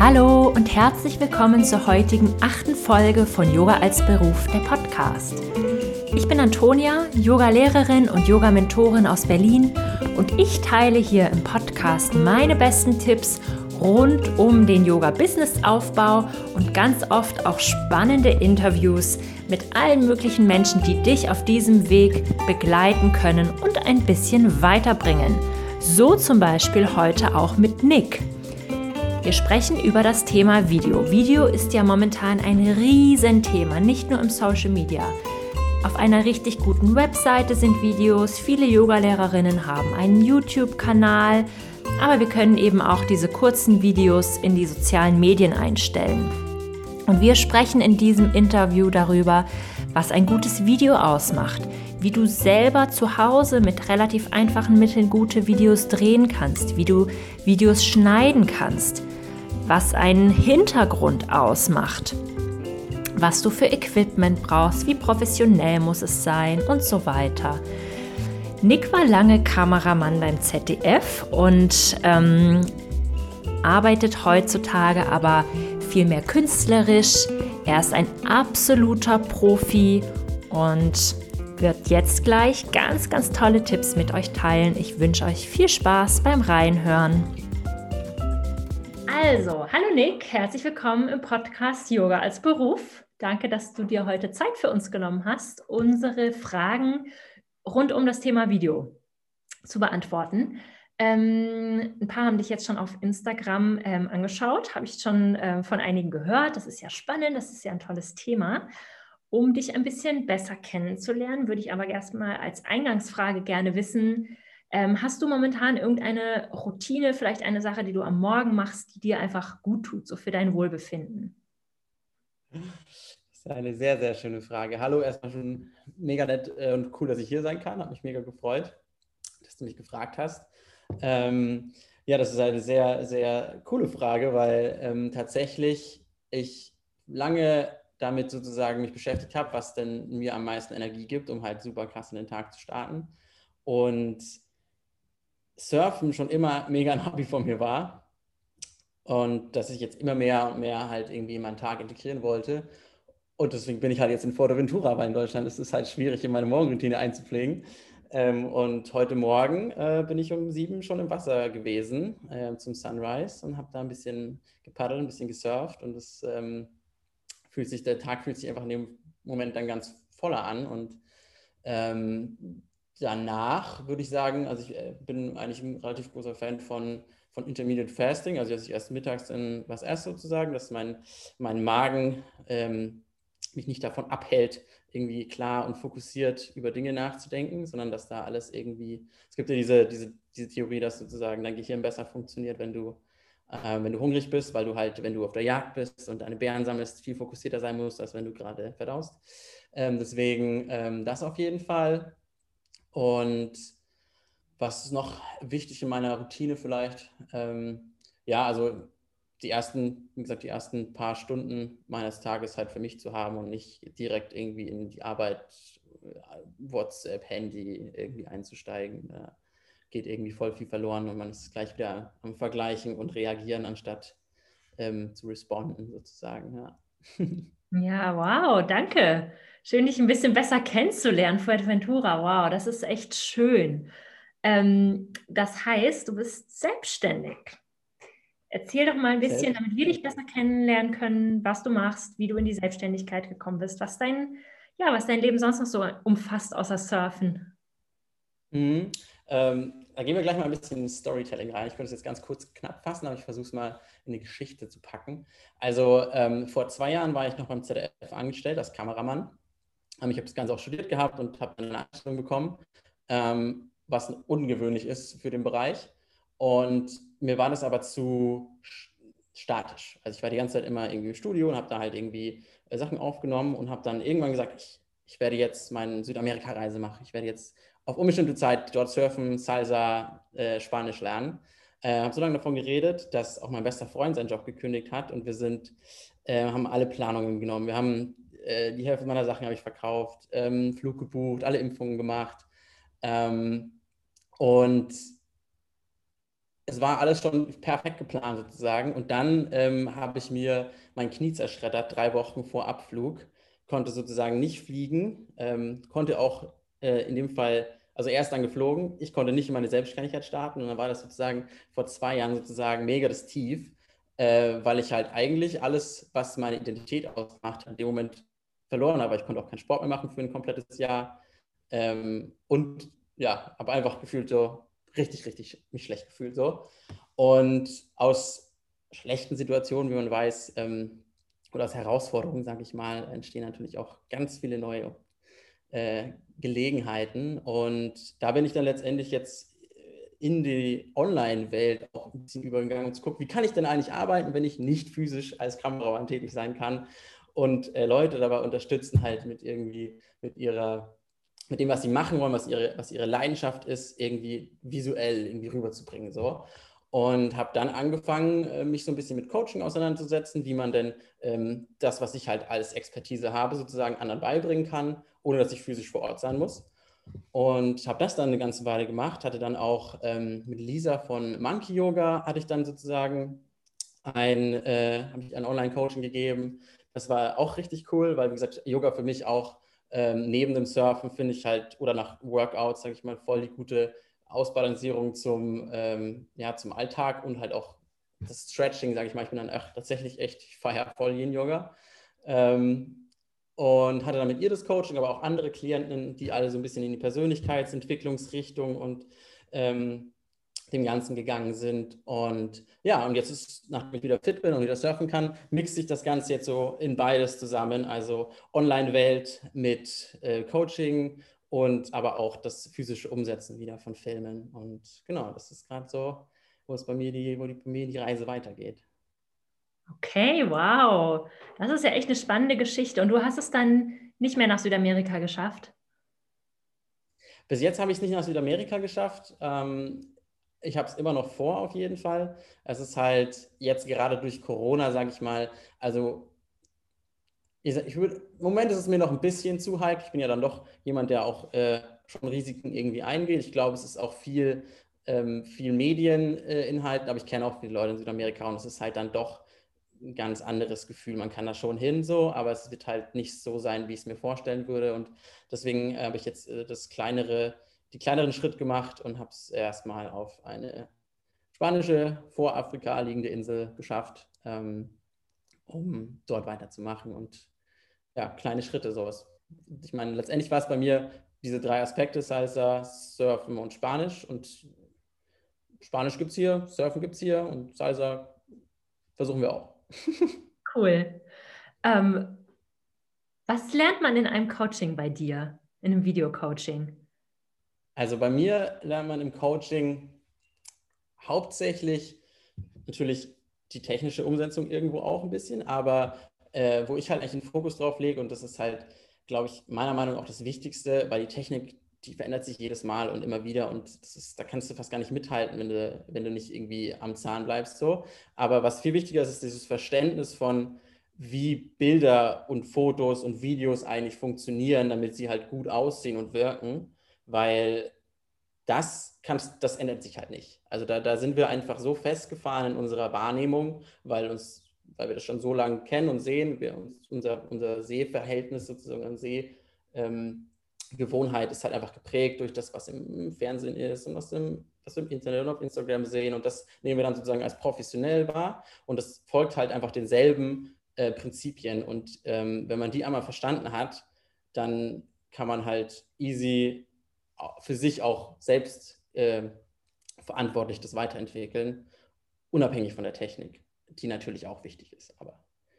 Hallo und herzlich willkommen zur heutigen achten Folge von Yoga als Beruf, der Podcast. Ich bin Antonia, Yoga-Lehrerin und Yoga-Mentorin aus Berlin und ich teile hier im Podcast meine besten Tipps rund um den Yoga-Business-Aufbau und ganz oft auch spannende Interviews mit allen möglichen Menschen, die dich auf diesem Weg begleiten können und ein bisschen weiterbringen. So zum Beispiel heute auch mit Nick. Wir sprechen über das Thema Video. Video ist ja momentan ein Riesenthema, nicht nur im Social Media. Auf einer richtig guten Webseite sind Videos, viele Yogalehrerinnen haben einen YouTube-Kanal, aber wir können eben auch diese kurzen Videos in die sozialen Medien einstellen. Und wir sprechen in diesem Interview darüber, was ein gutes Video ausmacht, wie du selber zu Hause mit relativ einfachen Mitteln gute Videos drehen kannst, wie du Videos schneiden kannst, was einen Hintergrund ausmacht, was du für Equipment brauchst, wie professionell muss es sein und so weiter. Nick war lange Kameramann beim ZDF und ähm, arbeitet heutzutage aber viel mehr künstlerisch. Er ist ein absoluter Profi und wird jetzt gleich ganz, ganz tolle Tipps mit euch teilen. Ich wünsche euch viel Spaß beim Reinhören. Also, hallo Nick, herzlich willkommen im Podcast Yoga als Beruf. Danke, dass du dir heute Zeit für uns genommen hast, unsere Fragen rund um das Thema Video zu beantworten. Ähm, ein paar haben dich jetzt schon auf Instagram ähm, angeschaut, habe ich schon äh, von einigen gehört. Das ist ja spannend, das ist ja ein tolles Thema. Um dich ein bisschen besser kennenzulernen, würde ich aber erstmal als Eingangsfrage gerne wissen, ähm, hast du momentan irgendeine Routine, vielleicht eine Sache, die du am Morgen machst, die dir einfach gut tut, so für dein Wohlbefinden? Das ist eine sehr, sehr schöne Frage. Hallo, erstmal schon mega nett äh, und cool, dass ich hier sein kann. Hat mich mega gefreut, dass du mich gefragt hast. Ähm, ja, das ist eine sehr, sehr coole Frage, weil ähm, tatsächlich ich lange damit sozusagen mich beschäftigt habe, was denn mir am meisten Energie gibt, um halt super krass in den Tag zu starten. Und Surfen schon immer mega ein Hobby von mir war. Und dass ich jetzt immer mehr und mehr halt irgendwie in meinen Tag integrieren wollte. Und deswegen bin ich halt jetzt in Forteventura, weil in Deutschland ist es halt schwierig, in meine Morgenroutine einzupflegen. Ähm, und heute Morgen äh, bin ich um sieben schon im Wasser gewesen äh, zum Sunrise und habe da ein bisschen gepaddelt, ein bisschen gesurft und es ähm, fühlt sich, der Tag fühlt sich einfach in dem Moment dann ganz voller an und ähm, danach würde ich sagen, also ich äh, bin eigentlich ein relativ großer Fan von, von Intermediate Fasting, also dass ich erst mittags in was esse sozusagen, dass mein, mein Magen ähm, mich nicht davon abhält, irgendwie klar und fokussiert über Dinge nachzudenken, sondern dass da alles irgendwie, es gibt ja diese, diese, diese Theorie, dass sozusagen dein Gehirn besser funktioniert, wenn du, äh, wenn du hungrig bist, weil du halt, wenn du auf der Jagd bist und deine Bären sammelst, viel fokussierter sein musst, als wenn du gerade verdaust. Ähm, deswegen ähm, das auf jeden Fall. Und was ist noch wichtig in meiner Routine vielleicht? Ähm, ja, also die ersten, wie gesagt, die ersten paar Stunden meines Tages halt für mich zu haben und nicht direkt irgendwie in die Arbeit, äh, WhatsApp, Handy irgendwie einzusteigen. Da geht irgendwie voll viel verloren und man ist gleich wieder am Vergleichen und reagieren, anstatt ähm, zu responden sozusagen. Ja. ja, wow, danke. Schön, dich ein bisschen besser kennenzulernen, Fuerteventura. Wow, das ist echt schön. Ähm, das heißt, du bist selbstständig. Erzähl doch mal ein bisschen, damit wir dich besser kennenlernen können, was du machst, wie du in die Selbstständigkeit gekommen bist, was dein, ja, was dein Leben sonst noch so umfasst, außer Surfen. Mhm. Ähm, da gehen wir gleich mal ein bisschen in Storytelling rein. Ich könnte es jetzt ganz kurz knapp fassen, aber ich versuche es mal in die Geschichte zu packen. Also ähm, vor zwei Jahren war ich noch beim ZDF angestellt als Kameramann. Ähm, ich habe das Ganze auch studiert gehabt und habe eine Einstellung bekommen, ähm, was ungewöhnlich ist für den Bereich. Und mir war das aber zu statisch. Also ich war die ganze Zeit immer irgendwie im Studio und habe da halt irgendwie äh, Sachen aufgenommen und habe dann irgendwann gesagt, ich, ich werde jetzt meine Südamerika-Reise machen. Ich werde jetzt auf unbestimmte Zeit dort surfen, Salsa, äh, Spanisch lernen. Äh, habe so lange davon geredet, dass auch mein bester Freund seinen Job gekündigt hat und wir sind, äh, haben alle Planungen genommen. Wir haben äh, die Hälfte meiner Sachen habe ich verkauft, ähm, Flug gebucht, alle Impfungen gemacht. Ähm, und es war alles schon perfekt geplant sozusagen. Und dann ähm, habe ich mir mein Knie zerschreddert, drei Wochen vor Abflug, konnte sozusagen nicht fliegen, ähm, konnte auch äh, in dem Fall, also erst dann geflogen, ich konnte nicht in meine Selbstständigkeit starten und dann war das sozusagen vor zwei Jahren sozusagen mega das Tief, äh, weil ich halt eigentlich alles, was meine Identität ausmacht, in dem Moment verloren habe. Ich konnte auch keinen Sport mehr machen für ein komplettes Jahr ähm, und ja, habe einfach gefühlt so richtig, richtig mich schlecht gefühlt so. Und aus schlechten Situationen, wie man weiß, ähm, oder aus Herausforderungen, sage ich mal, entstehen natürlich auch ganz viele neue äh, Gelegenheiten. Und da bin ich dann letztendlich jetzt in die Online-Welt auch ein bisschen übergegangen und zu gucken, wie kann ich denn eigentlich arbeiten, wenn ich nicht physisch als Kameramann tätig sein kann und äh, Leute dabei unterstützen halt mit irgendwie, mit ihrer, mit dem, was sie machen wollen, was ihre, was ihre Leidenschaft ist, irgendwie visuell irgendwie rüberzubringen. So und habe dann angefangen, äh, mich so ein bisschen mit Coaching auseinanderzusetzen, wie man denn ähm, das, was ich halt als Expertise habe, sozusagen anderen beibringen kann, ohne dass ich physisch vor Ort sein muss. Und habe das dann eine ganze Weile gemacht, hatte dann auch ähm, mit Lisa von Monkey Yoga, hatte ich dann sozusagen ein, äh, ein Online-Coaching gegeben. Das war auch richtig cool, weil, wie gesagt, Yoga für mich auch ähm, neben dem Surfen finde ich halt, oder nach Workouts, sage ich mal, voll die gute Ausbalancierung zum, ähm, ja, zum Alltag und halt auch das Stretching, sage ich mal. Ich bin dann echt, tatsächlich echt, ich feiere voll Yin-Yoga. Ähm, und hatte dann mit ihr das Coaching, aber auch andere Klienten, die alle so ein bisschen in die Persönlichkeitsentwicklungsrichtung und ähm, dem Ganzen gegangen sind. Und ja, und jetzt ist, nachdem ich wieder fit bin und wieder surfen kann, mixt sich das Ganze jetzt so in beides zusammen. Also Online-Welt mit äh, Coaching und aber auch das physische Umsetzen wieder von Filmen. Und genau, das ist gerade so, wo es bei mir die, wo die, bei mir die Reise weitergeht. Okay, wow. Das ist ja echt eine spannende Geschichte. Und du hast es dann nicht mehr nach Südamerika geschafft? Bis jetzt habe ich es nicht nach Südamerika geschafft. Ähm, ich habe es immer noch vor, auf jeden Fall. Es ist halt jetzt gerade durch Corona, sage ich mal, also ich, ich würde, im Moment ist es mir noch ein bisschen zu hype. Ich bin ja dann doch jemand, der auch äh, schon Risiken irgendwie eingeht. Ich glaube, es ist auch viel, ähm, viel Medieninhalt, äh, aber ich kenne auch viele Leute in Südamerika und es ist halt dann doch ein ganz anderes Gefühl. Man kann da schon hin so, aber es wird halt nicht so sein, wie ich es mir vorstellen würde. Und deswegen äh, habe ich jetzt äh, das kleinere, die kleineren Schritt gemacht und habe es erstmal auf eine spanische, vor Afrika liegende Insel geschafft. Ähm, um dort weiterzumachen und ja, kleine Schritte sowas. Ich meine, letztendlich war es bei mir diese drei Aspekte, Salsa, Surfen und Spanisch und Spanisch gibt es hier, Surfen gibt es hier und Salsa versuchen wir auch. Cool. Ähm, was lernt man in einem Coaching bei dir, in einem Videocoaching? Also bei mir lernt man im Coaching hauptsächlich natürlich die technische Umsetzung irgendwo auch ein bisschen, aber äh, wo ich halt eigentlich den Fokus drauf lege und das ist halt, glaube ich, meiner Meinung nach auch das Wichtigste, weil die Technik, die verändert sich jedes Mal und immer wieder und ist, da kannst du fast gar nicht mithalten, wenn du, wenn du nicht irgendwie am Zahn bleibst so. Aber was viel wichtiger ist, ist dieses Verständnis von, wie Bilder und Fotos und Videos eigentlich funktionieren, damit sie halt gut aussehen und wirken, weil das, kannst, das ändert sich halt nicht. Also da, da sind wir einfach so festgefahren in unserer Wahrnehmung, weil, uns, weil wir das schon so lange kennen und sehen, wir uns, unser, unser Sehverhältnis sozusagen an Sehgewohnheit ähm, ist halt einfach geprägt durch das, was im Fernsehen ist und was, im, was wir im Internet und auf Instagram sehen. Und das nehmen wir dann sozusagen als professionell wahr. Und das folgt halt einfach denselben äh, Prinzipien. Und ähm, wenn man die einmal verstanden hat, dann kann man halt easy für sich auch selbst äh, verantwortlich das weiterentwickeln, unabhängig von der Technik, die natürlich auch wichtig ist. Aber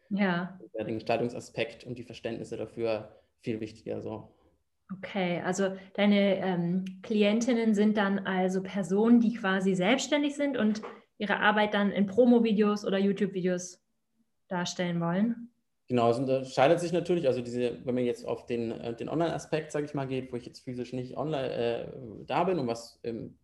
ja. den Gestaltungsaspekt und die Verständnisse dafür viel wichtiger so. Okay, also deine ähm, Klientinnen sind dann also Personen, die quasi selbstständig sind und ihre Arbeit dann in Promo-Videos oder YouTube-Videos darstellen wollen? Genau, es unterscheidet sich natürlich, also diese, wenn man jetzt auf den, äh, den Online-Aspekt, sage ich mal, geht, wo ich jetzt physisch nicht online äh, da bin, um was ähm,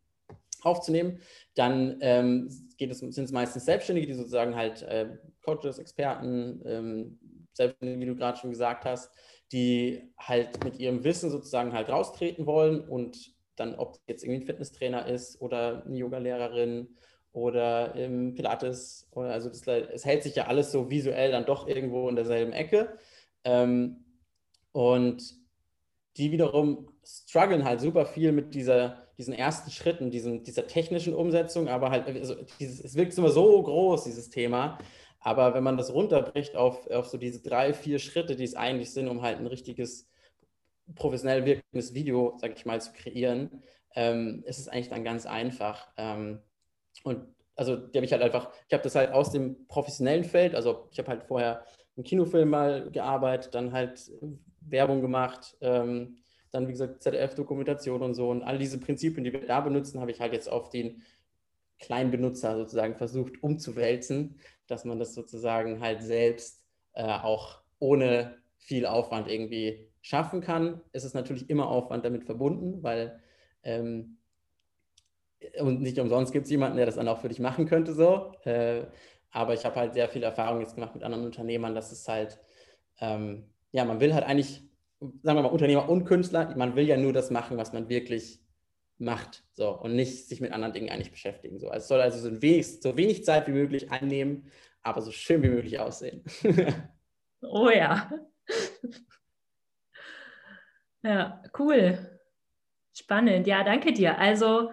aufzunehmen, dann ähm, sind es meistens Selbstständige, die sozusagen halt äh, Coaches, Experten, ähm, Selbstständige, wie du gerade schon gesagt hast, die halt mit ihrem Wissen sozusagen halt raustreten wollen und dann, ob jetzt irgendwie ein Fitnesstrainer ist oder eine Yoga-Lehrerin oder im Pilates. Oder also das, es hält sich ja alles so visuell dann doch irgendwo in derselben Ecke. Ähm, und die wiederum strugglen halt super viel mit dieser, diesen ersten Schritten, diesen, dieser technischen Umsetzung, aber halt, also dieses, es wirkt immer so groß, dieses Thema. Aber wenn man das runterbricht auf, auf so diese drei, vier Schritte, die es eigentlich sind, um halt ein richtiges, professionell wirkendes Video, sag ich mal, zu kreieren, ähm, ist es eigentlich dann ganz einfach. Ähm, und also die habe ich halt einfach, ich habe das halt aus dem professionellen Feld, also ich habe halt vorher im Kinofilm mal gearbeitet, dann halt Werbung gemacht, ähm, dann wie gesagt ZDF-Dokumentation und so und all diese Prinzipien, die wir da benutzen, habe ich halt jetzt auf den kleinen Benutzer sozusagen versucht umzuwälzen, dass man das sozusagen halt selbst äh, auch ohne viel Aufwand irgendwie schaffen kann. Es ist natürlich immer Aufwand damit verbunden, weil ähm, und nicht umsonst gibt es jemanden, der das dann auch für dich machen könnte so. Äh, aber ich habe halt sehr viel Erfahrung jetzt gemacht mit anderen Unternehmern, dass es halt, ähm, ja, man will halt eigentlich, sagen wir mal, Unternehmer und Künstler, man will ja nur das machen, was man wirklich macht, so, und nicht sich mit anderen Dingen eigentlich beschäftigen. So. Also es soll also so wenig, so wenig Zeit wie möglich einnehmen, aber so schön wie möglich aussehen. oh ja. ja, cool. Spannend. Ja, danke dir. Also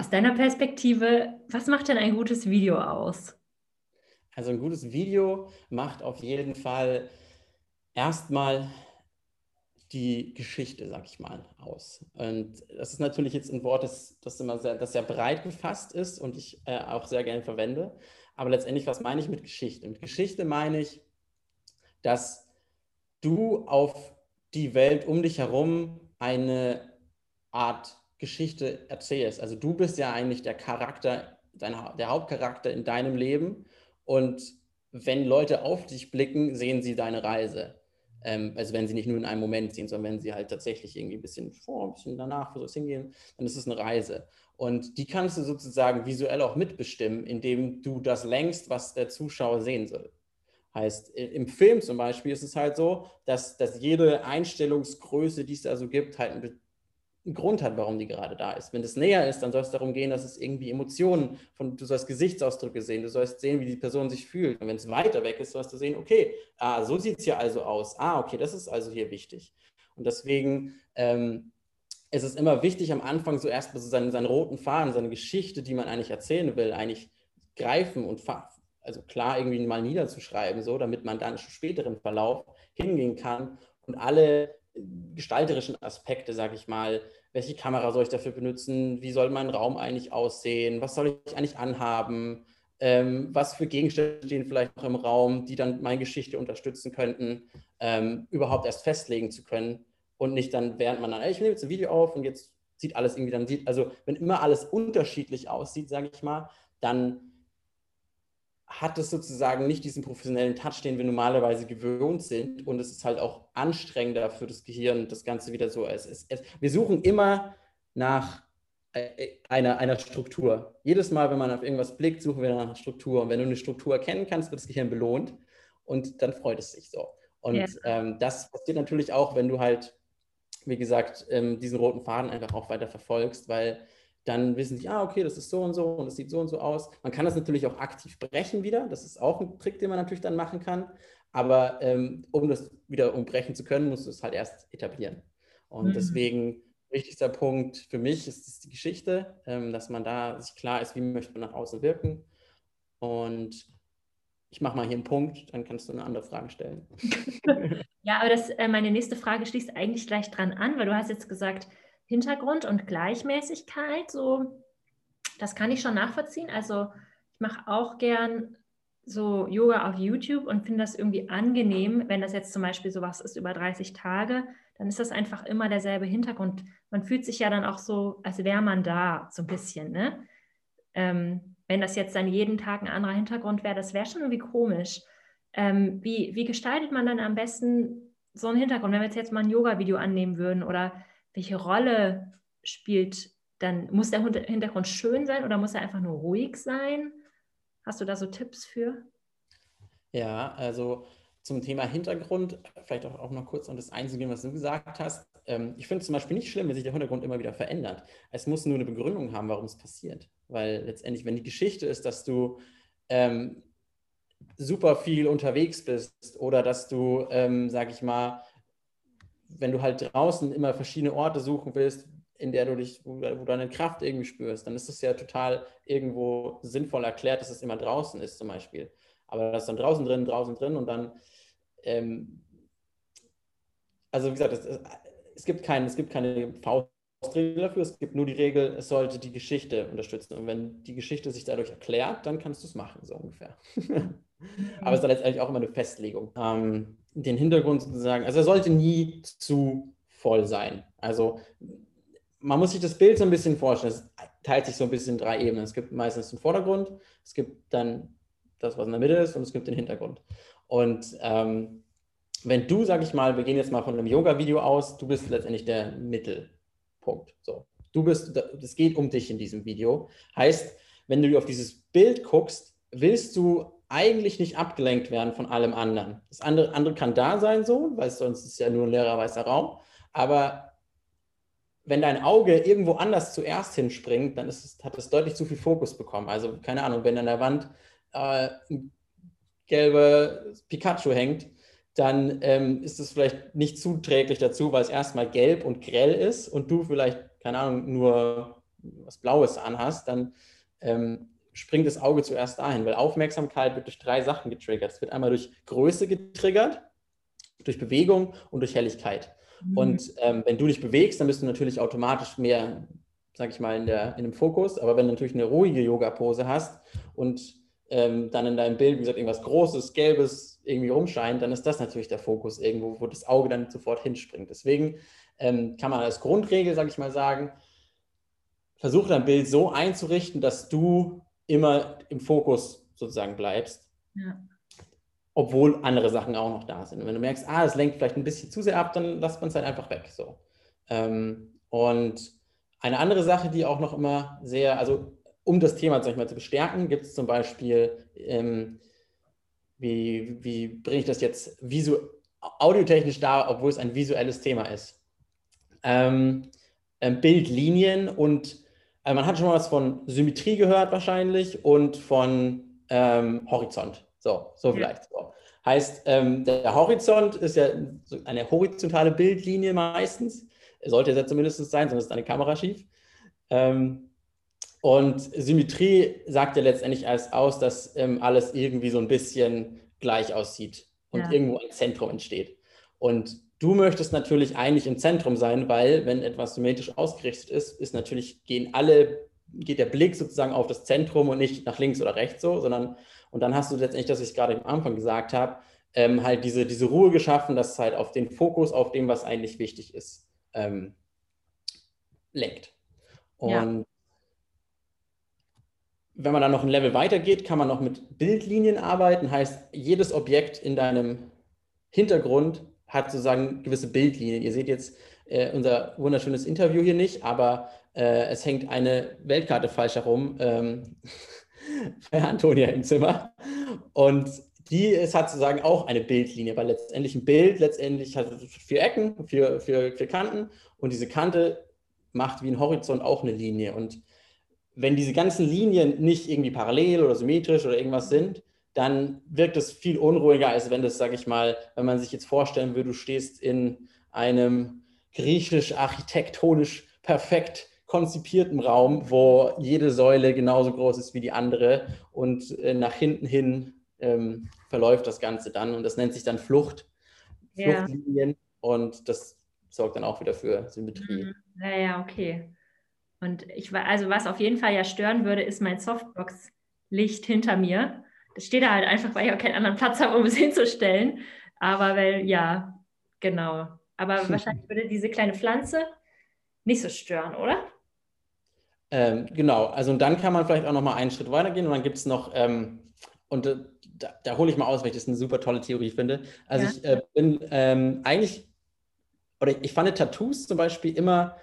aus deiner Perspektive, was macht denn ein gutes Video aus? Also ein gutes Video macht auf jeden Fall erstmal die Geschichte, sag ich mal, aus. Und das ist natürlich jetzt ein Wort, das, das immer sehr, das sehr breit gefasst ist und ich äh, auch sehr gerne verwende. Aber letztendlich, was meine ich mit Geschichte? Mit Geschichte meine ich, dass du auf die Welt um dich herum eine Art Geschichte erzählst. Also du bist ja eigentlich der Charakter, dein, der Hauptcharakter in deinem Leben und wenn Leute auf dich blicken, sehen sie deine Reise. Ähm, also wenn sie nicht nur in einem Moment sehen, sondern wenn sie halt tatsächlich irgendwie ein bisschen vor, ein bisschen danach, wo soll es hingehen, dann ist es eine Reise. Und die kannst du sozusagen visuell auch mitbestimmen, indem du das längst, was der Zuschauer sehen soll. Heißt, im Film zum Beispiel ist es halt so, dass, dass jede Einstellungsgröße, die es da so gibt, halt ein einen Grund hat, warum die gerade da ist. Wenn es näher ist, dann soll es darum gehen, dass es irgendwie Emotionen von, du sollst Gesichtsausdrücke sehen, du sollst sehen, wie die Person sich fühlt. Und wenn es weiter weg ist, sollst du sehen, okay, ah, so sieht es hier also aus. Ah, okay, das ist also hier wichtig. Und deswegen ähm, ist es immer wichtig, am Anfang so erstmal so seinen, seinen roten Faden, seine Geschichte, die man eigentlich erzählen will, eigentlich greifen und also klar irgendwie mal niederzuschreiben, so, damit man dann im späteren Verlauf hingehen kann und alle gestalterischen Aspekte, sage ich mal. Welche Kamera soll ich dafür benutzen? Wie soll mein Raum eigentlich aussehen? Was soll ich eigentlich anhaben? Ähm, was für Gegenstände stehen vielleicht noch im Raum, die dann meine Geschichte unterstützen könnten, ähm, überhaupt erst festlegen zu können und nicht dann, während man dann, ey, ich nehme jetzt ein Video auf und jetzt sieht alles irgendwie dann sieht, also wenn immer alles unterschiedlich aussieht, sage ich mal, dann hat es sozusagen nicht diesen professionellen Touch, den wir normalerweise gewöhnt sind. Und es ist halt auch anstrengender für das Gehirn, das Ganze wieder so. Es, es, es, wir suchen immer nach äh, einer, einer Struktur. Jedes Mal, wenn man auf irgendwas blickt, suchen wir nach einer Struktur. Und wenn du eine Struktur erkennen kannst, wird das Gehirn belohnt und dann freut es sich so. Und ja. ähm, das passiert natürlich auch, wenn du halt, wie gesagt, ähm, diesen roten Faden einfach auch weiter verfolgst, weil dann wissen sie, ah, okay, das ist so und so und das sieht so und so aus. Man kann das natürlich auch aktiv brechen wieder. Das ist auch ein Trick, den man natürlich dann machen kann. Aber ähm, um das wieder umbrechen zu können, musst du es halt erst etablieren. Und mhm. deswegen, wichtigster Punkt für mich ist, ist die Geschichte, ähm, dass man da sich klar ist, wie möchte man nach außen wirken. Und ich mache mal hier einen Punkt, dann kannst du eine andere Frage stellen. ja, aber das, äh, meine nächste Frage schließt eigentlich gleich dran an, weil du hast jetzt gesagt, Hintergrund und Gleichmäßigkeit, so das kann ich schon nachvollziehen. Also ich mache auch gern so Yoga auf YouTube und finde das irgendwie angenehm, wenn das jetzt zum Beispiel sowas ist über 30 Tage, dann ist das einfach immer derselbe Hintergrund. Man fühlt sich ja dann auch so, als wäre man da, so ein bisschen, ne? Ähm, wenn das jetzt dann jeden Tag ein anderer Hintergrund wäre, das wäre schon irgendwie komisch. Ähm, wie, wie gestaltet man dann am besten so einen Hintergrund, wenn wir jetzt, jetzt mal ein Yoga-Video annehmen würden oder welche Rolle spielt dann, muss der Hintergrund schön sein oder muss er einfach nur ruhig sein? Hast du da so Tipps für? Ja, also zum Thema Hintergrund, vielleicht auch, auch noch kurz um das einzugehen, was du gesagt hast. ähm, ich finde es zum Beispiel nicht schlimm, wenn sich der Hintergrund immer wieder verändert. Es muss nur eine Begründung haben, warum es passiert. Weil letztendlich, wenn die Geschichte ist, dass du ähm, super viel unterwegs bist oder dass du, ähm, sag ich mal, wenn du halt draußen immer verschiedene Orte suchen willst, in der du dich, wo, wo deine Kraft irgendwie spürst, dann ist es ja total irgendwo sinnvoll erklärt, dass es immer draußen ist, zum Beispiel. Aber das ist dann draußen drin, draußen drin und dann, ähm, also wie gesagt, es, es, gibt kein, es gibt keine Faustregel dafür, es gibt nur die Regel, es sollte die Geschichte unterstützen. Und wenn die Geschichte sich dadurch erklärt, dann kannst du es machen, so ungefähr. Aber es ist dann letztendlich auch immer eine Festlegung. Ähm, den Hintergrund sozusagen, also er sollte nie zu voll sein. Also man muss sich das Bild so ein bisschen vorstellen. Es teilt sich so ein bisschen in drei Ebenen. Es gibt meistens den Vordergrund, es gibt dann das, was in der Mitte ist, und es gibt den Hintergrund. Und ähm, wenn du, sag ich mal, wir gehen jetzt mal von einem Yoga-Video aus, du bist letztendlich der Mittelpunkt. So. Du bist, es geht um dich in diesem Video. Heißt, wenn du auf dieses Bild guckst, willst du eigentlich nicht abgelenkt werden von allem anderen. Das andere, andere kann da sein, so, weil sonst ist ja nur ein leerer weißer Raum. Aber wenn dein Auge irgendwo anders zuerst hinspringt, dann es, hat es deutlich zu viel Fokus bekommen. Also, keine Ahnung, wenn an der Wand äh, ein gelber Pikachu hängt, dann ähm, ist es vielleicht nicht zuträglich dazu, weil es erstmal gelb und grell ist und du vielleicht, keine Ahnung, nur was Blaues anhast, dann ähm, springt das Auge zuerst dahin, weil Aufmerksamkeit wird durch drei Sachen getriggert. Es wird einmal durch Größe getriggert, durch Bewegung und durch Helligkeit. Mhm. Und ähm, wenn du dich bewegst, dann bist du natürlich automatisch mehr, sag ich mal, in, der, in dem Fokus. Aber wenn du natürlich eine ruhige Yoga-Pose hast und ähm, dann in deinem Bild, wie gesagt, irgendwas Großes, Gelbes irgendwie rumscheint, dann ist das natürlich der Fokus irgendwo, wo das Auge dann sofort hinspringt. Deswegen ähm, kann man als Grundregel, sag ich mal, sagen, versuche dein Bild so einzurichten, dass du immer im Fokus sozusagen bleibst. Ja. Obwohl andere Sachen auch noch da sind. Und wenn du merkst, ah, es lenkt vielleicht ein bisschen zu sehr ab, dann lässt man es halt einfach weg. So. Ähm, und eine andere Sache, die auch noch immer sehr, also um das Thema sag ich mal, zu bestärken, gibt es zum Beispiel, ähm, wie, wie bringe ich das jetzt visu audiotechnisch da, obwohl es ein visuelles Thema ist. Ähm, ähm Bildlinien und also man hat schon mal was von Symmetrie gehört wahrscheinlich und von ähm, Horizont. So, so vielleicht. So. Heißt, ähm, der Horizont ist ja eine horizontale Bildlinie meistens. Sollte es ja zumindest sein, sonst ist deine Kamera schief. Ähm, und Symmetrie sagt ja letztendlich erst aus, dass ähm, alles irgendwie so ein bisschen gleich aussieht und ja. irgendwo ein Zentrum entsteht. Und Du möchtest natürlich eigentlich im Zentrum sein, weil wenn etwas symmetrisch ausgerichtet ist, ist natürlich gehen alle, geht der Blick sozusagen auf das Zentrum und nicht nach links oder rechts so, sondern und dann hast du letztendlich, das ich gerade am Anfang gesagt habe, ähm, halt diese, diese Ruhe geschaffen, dass es halt auf den Fokus, auf dem, was eigentlich wichtig ist, ähm, lenkt. Und ja. wenn man dann noch ein Level weitergeht, kann man noch mit Bildlinien arbeiten, heißt jedes Objekt in deinem Hintergrund hat sozusagen gewisse Bildlinien. Ihr seht jetzt äh, unser wunderschönes Interview hier nicht, aber äh, es hängt eine Weltkarte falsch herum ähm, bei Antonia im Zimmer. Und die ist, hat sozusagen auch eine Bildlinie, weil letztendlich ein Bild letztendlich hat vier Ecken, vier, vier, vier Kanten und diese Kante macht wie ein Horizont auch eine Linie. Und wenn diese ganzen Linien nicht irgendwie parallel oder symmetrisch oder irgendwas sind, dann wirkt es viel unruhiger, als wenn das, sage ich mal, wenn man sich jetzt vorstellen würde, du stehst in einem griechisch-architektonisch perfekt konzipierten Raum, wo jede Säule genauso groß ist wie die andere und äh, nach hinten hin ähm, verläuft das Ganze dann und das nennt sich dann Flucht, ja. Fluchtlinien und das sorgt dann auch wieder für Symmetrie. Mhm. Ja, ja, okay. Und ich war, also was auf jeden Fall ja stören würde, ist mein Softbox-Licht hinter mir. Das steht da halt einfach, weil ich auch keinen anderen Platz habe, um es hinzustellen. Aber weil, ja, genau. Aber wahrscheinlich würde diese kleine Pflanze nicht so stören, oder? Ähm, genau, also und dann kann man vielleicht auch noch mal einen Schritt weitergehen und dann gibt es noch, ähm, und äh, da, da hole ich mal aus, weil ich das eine super tolle Theorie finde. Also ja. ich äh, bin ähm, eigentlich, oder ich, ich fand Tattoos zum Beispiel immer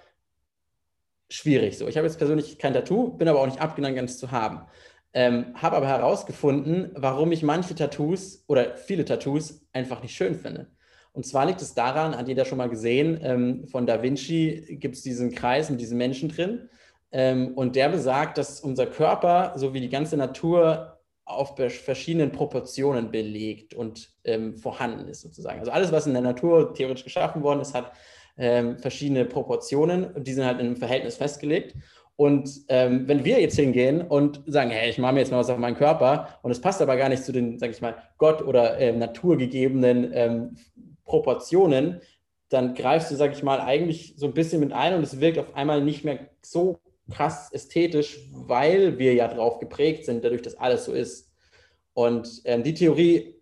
schwierig. So, ich habe jetzt persönlich kein Tattoo, bin aber auch nicht abgeneigt, eins zu haben. Ähm, habe aber herausgefunden, warum ich manche Tattoos oder viele Tattoos einfach nicht schön finde. Und zwar liegt es daran, hat jeder schon mal gesehen, ähm, von Da Vinci gibt es diesen Kreis mit diesen Menschen drin. Ähm, und der besagt, dass unser Körper sowie die ganze Natur auf verschiedenen Proportionen belegt und ähm, vorhanden ist, sozusagen. Also alles, was in der Natur theoretisch geschaffen worden ist, hat ähm, verschiedene Proportionen und die sind halt in einem Verhältnis festgelegt. Und ähm, wenn wir jetzt hingehen und sagen, hey, ich mache mir jetzt mal was auf meinen Körper und es passt aber gar nicht zu den, sag ich mal, Gott- oder ähm, naturgegebenen ähm, Proportionen, dann greifst du, sag ich mal, eigentlich so ein bisschen mit ein und es wirkt auf einmal nicht mehr so krass ästhetisch, weil wir ja drauf geprägt sind, dadurch, dass alles so ist. Und ähm, die Theorie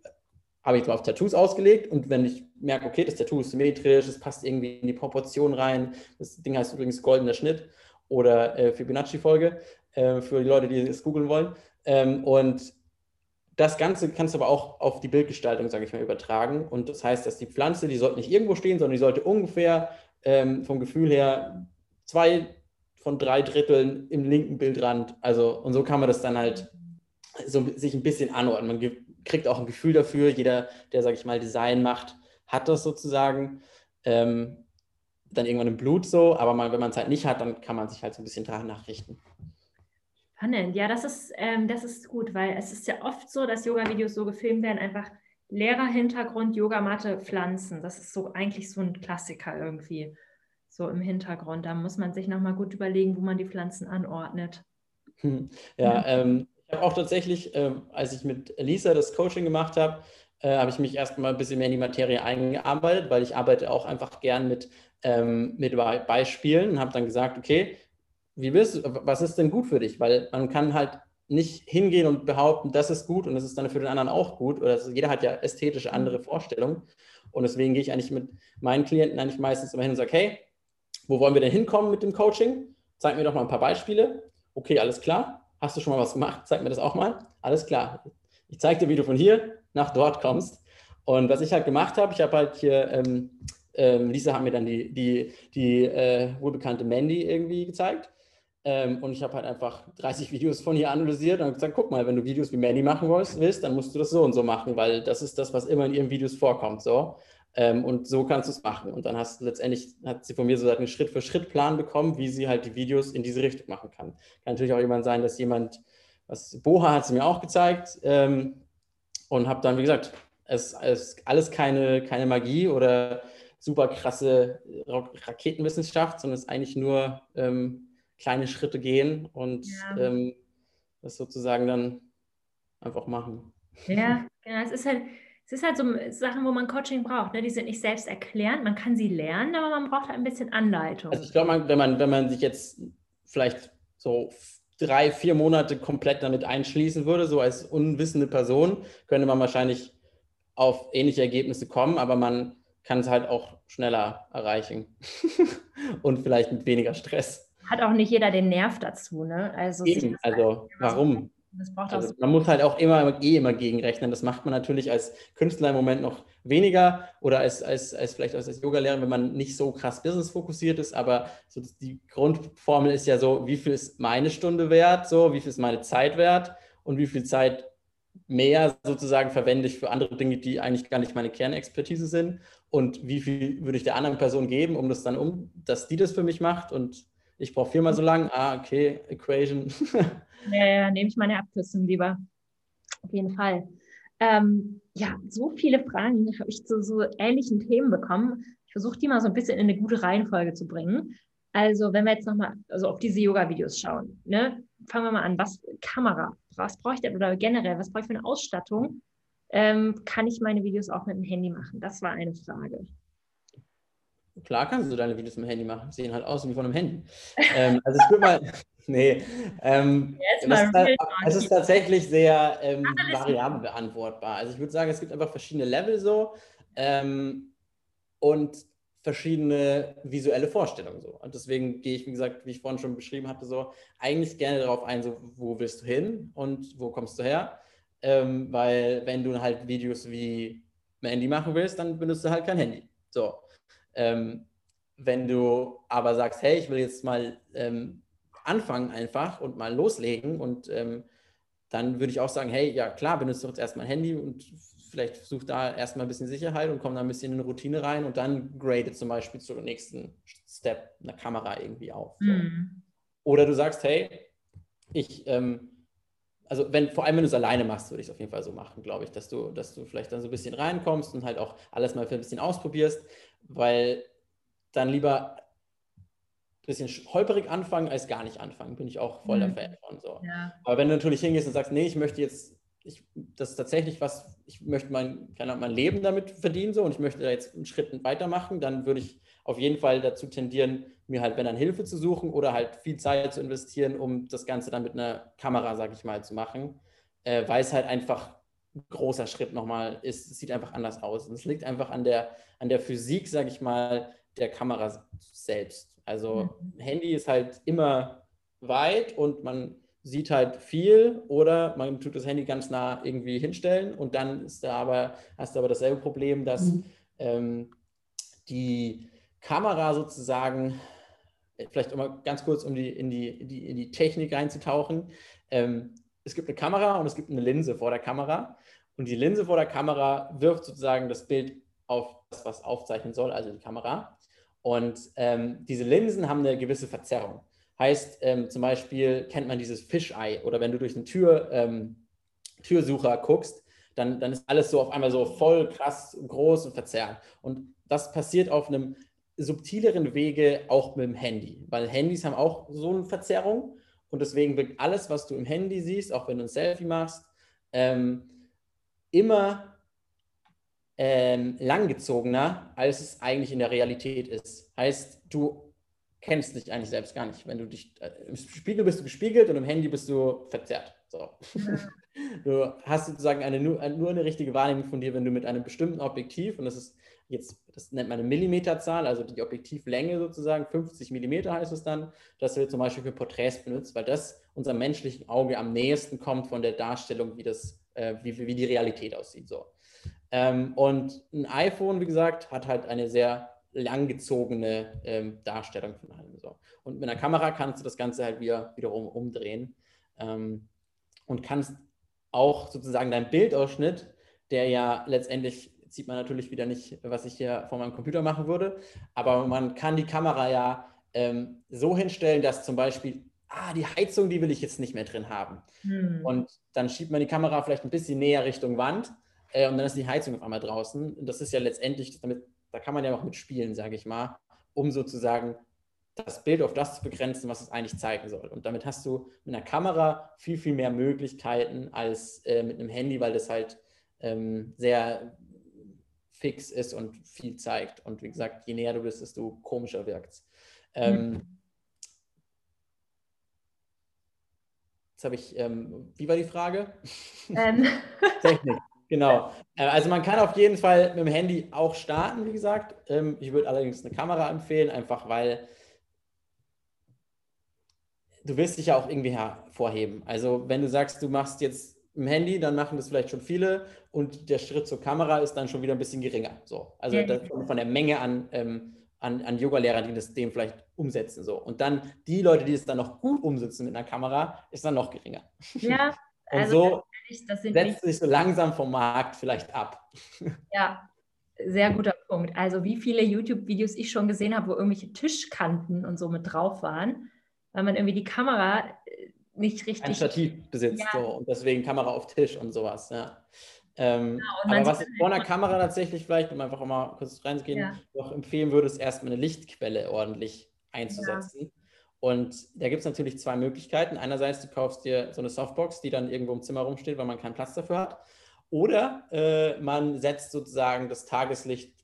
habe ich mal auf Tattoos ausgelegt und wenn ich merke, okay, das Tattoo ist symmetrisch, es passt irgendwie in die Proportion rein, das Ding heißt übrigens goldener Schnitt oder äh, Fibonacci-Folge äh, für die Leute, die es googeln wollen. Ähm, und das Ganze kannst du aber auch auf die Bildgestaltung, sage ich mal, übertragen. Und das heißt, dass die Pflanze, die sollte nicht irgendwo stehen, sondern die sollte ungefähr ähm, vom Gefühl her zwei von drei Dritteln im linken Bildrand. Also, und so kann man das dann halt so sich ein bisschen anordnen. Man kriegt auch ein Gefühl dafür. Jeder, der, sage ich mal, Design macht, hat das sozusagen. Ähm, dann irgendwann im Blut so, aber mal, wenn man es halt nicht hat, dann kann man sich halt so ein bisschen daran nachrichten. Spannend, ja, das ist, ähm, das ist gut, weil es ist ja oft so, dass Yoga-Videos so gefilmt werden, einfach leerer Hintergrund, Yogamatte, Pflanzen. Das ist so eigentlich so ein Klassiker irgendwie so im Hintergrund. Da muss man sich nochmal gut überlegen, wo man die Pflanzen anordnet. Hm. Ja, ähm, ich habe auch tatsächlich, äh, als ich mit Lisa das Coaching gemacht habe, äh, habe ich mich erstmal ein bisschen mehr in die Materie eingearbeitet, weil ich arbeite auch einfach gern mit, ähm, mit Beispielen und habe dann gesagt, okay, wie bist was ist denn gut für dich? Weil man kann halt nicht hingehen und behaupten, das ist gut und das ist dann für den anderen auch gut. Oder das, jeder hat ja ästhetische andere Vorstellungen. Und deswegen gehe ich eigentlich mit meinen Klienten eigentlich meistens immer hin und sage, hey, wo wollen wir denn hinkommen mit dem Coaching? Zeig mir doch mal ein paar Beispiele. Okay, alles klar. Hast du schon mal was gemacht? Zeig mir das auch mal. Alles klar. Ich zeige dir, wie du von hier nach dort kommst. Und was ich halt gemacht habe, ich habe halt hier, ähm, ähm, Lisa hat mir dann die, die, die äh, wohlbekannte Mandy irgendwie gezeigt. Ähm, und ich habe halt einfach 30 Videos von ihr analysiert und gesagt, guck mal, wenn du Videos wie Mandy machen willst, dann musst du das so und so machen, weil das ist das, was immer in ihren Videos vorkommt. So. Ähm, und so kannst du es machen. Und dann hast du letztendlich, hat sie von mir so einen Schritt-für-Schritt-Plan bekommen, wie sie halt die Videos in diese Richtung machen kann. Kann natürlich auch jemand sein, dass jemand, was Boha hat sie mir auch gezeigt ähm, und habe dann, wie gesagt, es ist alles keine, keine Magie oder super krasse Raketenwissenschaft, sondern es ist eigentlich nur ähm, kleine Schritte gehen und ja. ähm, das sozusagen dann einfach machen. Ja, genau. Es ist halt, es ist halt so Sachen, wo man Coaching braucht. Ne? Die sind nicht selbst erklärend. Man kann sie lernen, aber man braucht halt ein bisschen Anleitung. Also ich glaube, wenn man, wenn man sich jetzt vielleicht so drei, vier Monate komplett damit einschließen würde, so als unwissende Person, könnte man wahrscheinlich auf ähnliche Ergebnisse kommen, aber man kann es halt auch schneller erreichen und vielleicht mit weniger Stress. Hat auch nicht jeder den Nerv dazu, ne? Also, Eben, also warum? also man muss halt auch immer, eh immer gegenrechnen. Das macht man natürlich als Künstler im Moment noch weniger oder als, als, als vielleicht als, als Yoga-Lehrer, wenn man nicht so krass business-fokussiert ist. Aber so die Grundformel ist ja so, wie viel ist meine Stunde wert, so, wie viel ist meine Zeit wert und wie viel Zeit mehr sozusagen verwende ich für andere Dinge, die eigentlich gar nicht meine Kernexpertise sind und wie viel würde ich der anderen Person geben, um das dann um, dass die das für mich macht und ich brauche viermal so lang. Ah, okay, Equation. ja, ja, nehme ich meine Abkürzung lieber. Auf jeden Fall. Ähm, ja, so viele Fragen habe ich zu so ähnlichen Themen bekommen. Ich versuche die mal so ein bisschen in eine gute Reihenfolge zu bringen. Also, wenn wir jetzt nochmal also auf diese Yoga-Videos schauen, ne? fangen wir mal an. Was Kamera, was brauche ich denn oder generell, was brauche ich für eine Ausstattung? Ähm, kann ich meine Videos auch mit dem Handy machen? Das war eine Frage. Klar kannst du deine Videos mit dem Handy machen. Sehen halt aus wie von einem Handy. ähm, also ich würde mal, nee, ähm, das ist, es ist tatsächlich sehr ähm, variabel beantwortbar. Also ich würde sagen, es gibt einfach verschiedene Level so ähm, und verschiedene visuelle Vorstellungen so. Und deswegen gehe ich, wie gesagt, wie ich vorhin schon beschrieben hatte, so eigentlich gerne darauf ein, so wo willst du hin und wo kommst du her? Ähm, weil wenn du halt Videos wie ein Handy machen willst, dann benutzt du halt kein Handy. So. Ähm, wenn du aber sagst, hey, ich will jetzt mal ähm, anfangen einfach und mal loslegen und ähm, dann würde ich auch sagen, hey, ja klar, benutze doch jetzt erstmal ein Handy und vielleicht sucht da erstmal ein bisschen Sicherheit und kommt da ein bisschen in eine Routine rein und dann gradet zum Beispiel zu dem nächsten Step einer Kamera irgendwie auf. Mhm. Oder du sagst, hey, ich, ähm, also wenn, vor allem wenn du es alleine machst, würde ich es auf jeden Fall so machen, glaube ich, dass du, dass du vielleicht dann so ein bisschen reinkommst und halt auch alles mal für ein bisschen ausprobierst, weil dann lieber ein bisschen holperig anfangen als gar nicht anfangen, bin ich auch voll der mhm. Fan von. So. Ja. Aber wenn du natürlich hingehst und sagst, nee, ich möchte jetzt ich, das ist tatsächlich was, ich möchte mein, mein Leben damit verdienen so und ich möchte da jetzt einen Schritt weitermachen, dann würde ich auf jeden Fall dazu tendieren, mir halt, wenn dann Hilfe zu suchen oder halt viel Zeit zu investieren, um das Ganze dann mit einer Kamera, sage ich mal, zu machen, äh, weil es halt einfach ein großer Schritt nochmal ist. Es sieht einfach anders aus. Und es liegt einfach an der, an der Physik, sage ich mal, der Kamera selbst. Also mhm. Handy ist halt immer weit und man sieht halt viel oder man tut das Handy ganz nah irgendwie hinstellen und dann ist da aber, hast du aber dasselbe Problem, dass mhm. ähm, die Kamera sozusagen, vielleicht mal ganz kurz, um die, in, die, die, in die Technik reinzutauchen, ähm, es gibt eine Kamera und es gibt eine Linse vor der Kamera und die Linse vor der Kamera wirft sozusagen das Bild auf das, was aufzeichnen soll, also die Kamera. Und ähm, diese Linsen haben eine gewisse Verzerrung. Heißt ähm, zum Beispiel, kennt man dieses Fisheye oder wenn du durch eine Tür, ähm, Türsucher guckst, dann, dann ist alles so auf einmal so voll krass groß und verzerrt. Und das passiert auf einem subtileren Wege auch mit dem Handy, weil Handys haben auch so eine Verzerrung und deswegen wirkt alles, was du im Handy siehst, auch wenn du ein Selfie machst, ähm, immer ähm, langgezogener, als es eigentlich in der Realität ist. Heißt, du kennst dich eigentlich selbst gar nicht. Wenn du dich äh, im Spiegel bist du gespiegelt und im Handy bist du verzerrt. So. Du hast sozusagen eine, nur, nur eine richtige Wahrnehmung von dir, wenn du mit einem bestimmten Objektiv, und das ist jetzt, das nennt man eine Millimeterzahl, also die Objektivlänge sozusagen, 50 Millimeter heißt es dann, dass wir zum Beispiel für Porträts benutzt, weil das unserem menschlichen Auge am nächsten kommt von der Darstellung, wie, das, äh, wie, wie die Realität aussieht. So. Ähm, und ein iPhone, wie gesagt, hat halt eine sehr langgezogene ähm, Darstellung von allem. So. Und mit einer Kamera kannst du das Ganze halt wieder wiederum umdrehen ähm, und kannst auch sozusagen deinen Bildausschnitt, der ja letztendlich sieht man natürlich wieder nicht, was ich hier vor meinem Computer machen würde, aber man kann die Kamera ja ähm, so hinstellen, dass zum Beispiel, ah, die Heizung, die will ich jetzt nicht mehr drin haben. Hm. Und dann schiebt man die Kamera vielleicht ein bisschen näher Richtung Wand äh, und dann ist die Heizung auf einmal draußen. Und das ist ja letztendlich, damit da kann man ja auch mitspielen, sage ich mal, um sozusagen das Bild auf das zu begrenzen, was es eigentlich zeigen soll. Und damit hast du mit einer Kamera viel, viel mehr Möglichkeiten als äh, mit einem Handy, weil das halt ähm, sehr fix ist und viel zeigt. Und wie gesagt, je näher du bist, desto komischer wirkt es. Ähm, mhm. Jetzt habe ich, ähm, wie war die Frage? Ähm. Technik. Genau. Äh, also man kann auf jeden Fall mit dem Handy auch starten, wie gesagt. Ähm, ich würde allerdings eine Kamera empfehlen, einfach weil du willst dich ja auch irgendwie hervorheben. Also wenn du sagst, du machst jetzt im Handy, dann machen das vielleicht schon viele und der Schritt zur Kamera ist dann schon wieder ein bisschen geringer. So. Also ja. von der Menge an, ähm, an, an Yoga-Lehrern, die das dem vielleicht umsetzen. So. Und dann die Leute, die es dann noch gut umsetzen mit einer Kamera, ist dann noch geringer. Ja, und also so setzt sich so langsam vom Markt vielleicht ab. Ja, sehr guter Punkt. Also wie viele YouTube-Videos ich schon gesehen habe, wo irgendwelche Tischkanten und so mit drauf waren, weil man irgendwie die Kamera nicht richtig... Ein Stativ besitzt ja. so, und deswegen Kamera auf Tisch und sowas, ja. Ähm, genau, aber was ich vor einer Kamera tatsächlich vielleicht, um einfach mal kurz reinzugehen, ja. noch empfehlen würde, ist erstmal eine Lichtquelle ordentlich einzusetzen. Ja. Und da gibt es natürlich zwei Möglichkeiten. Einerseits, du kaufst dir so eine Softbox, die dann irgendwo im Zimmer rumsteht, weil man keinen Platz dafür hat. Oder äh, man setzt sozusagen das Tageslicht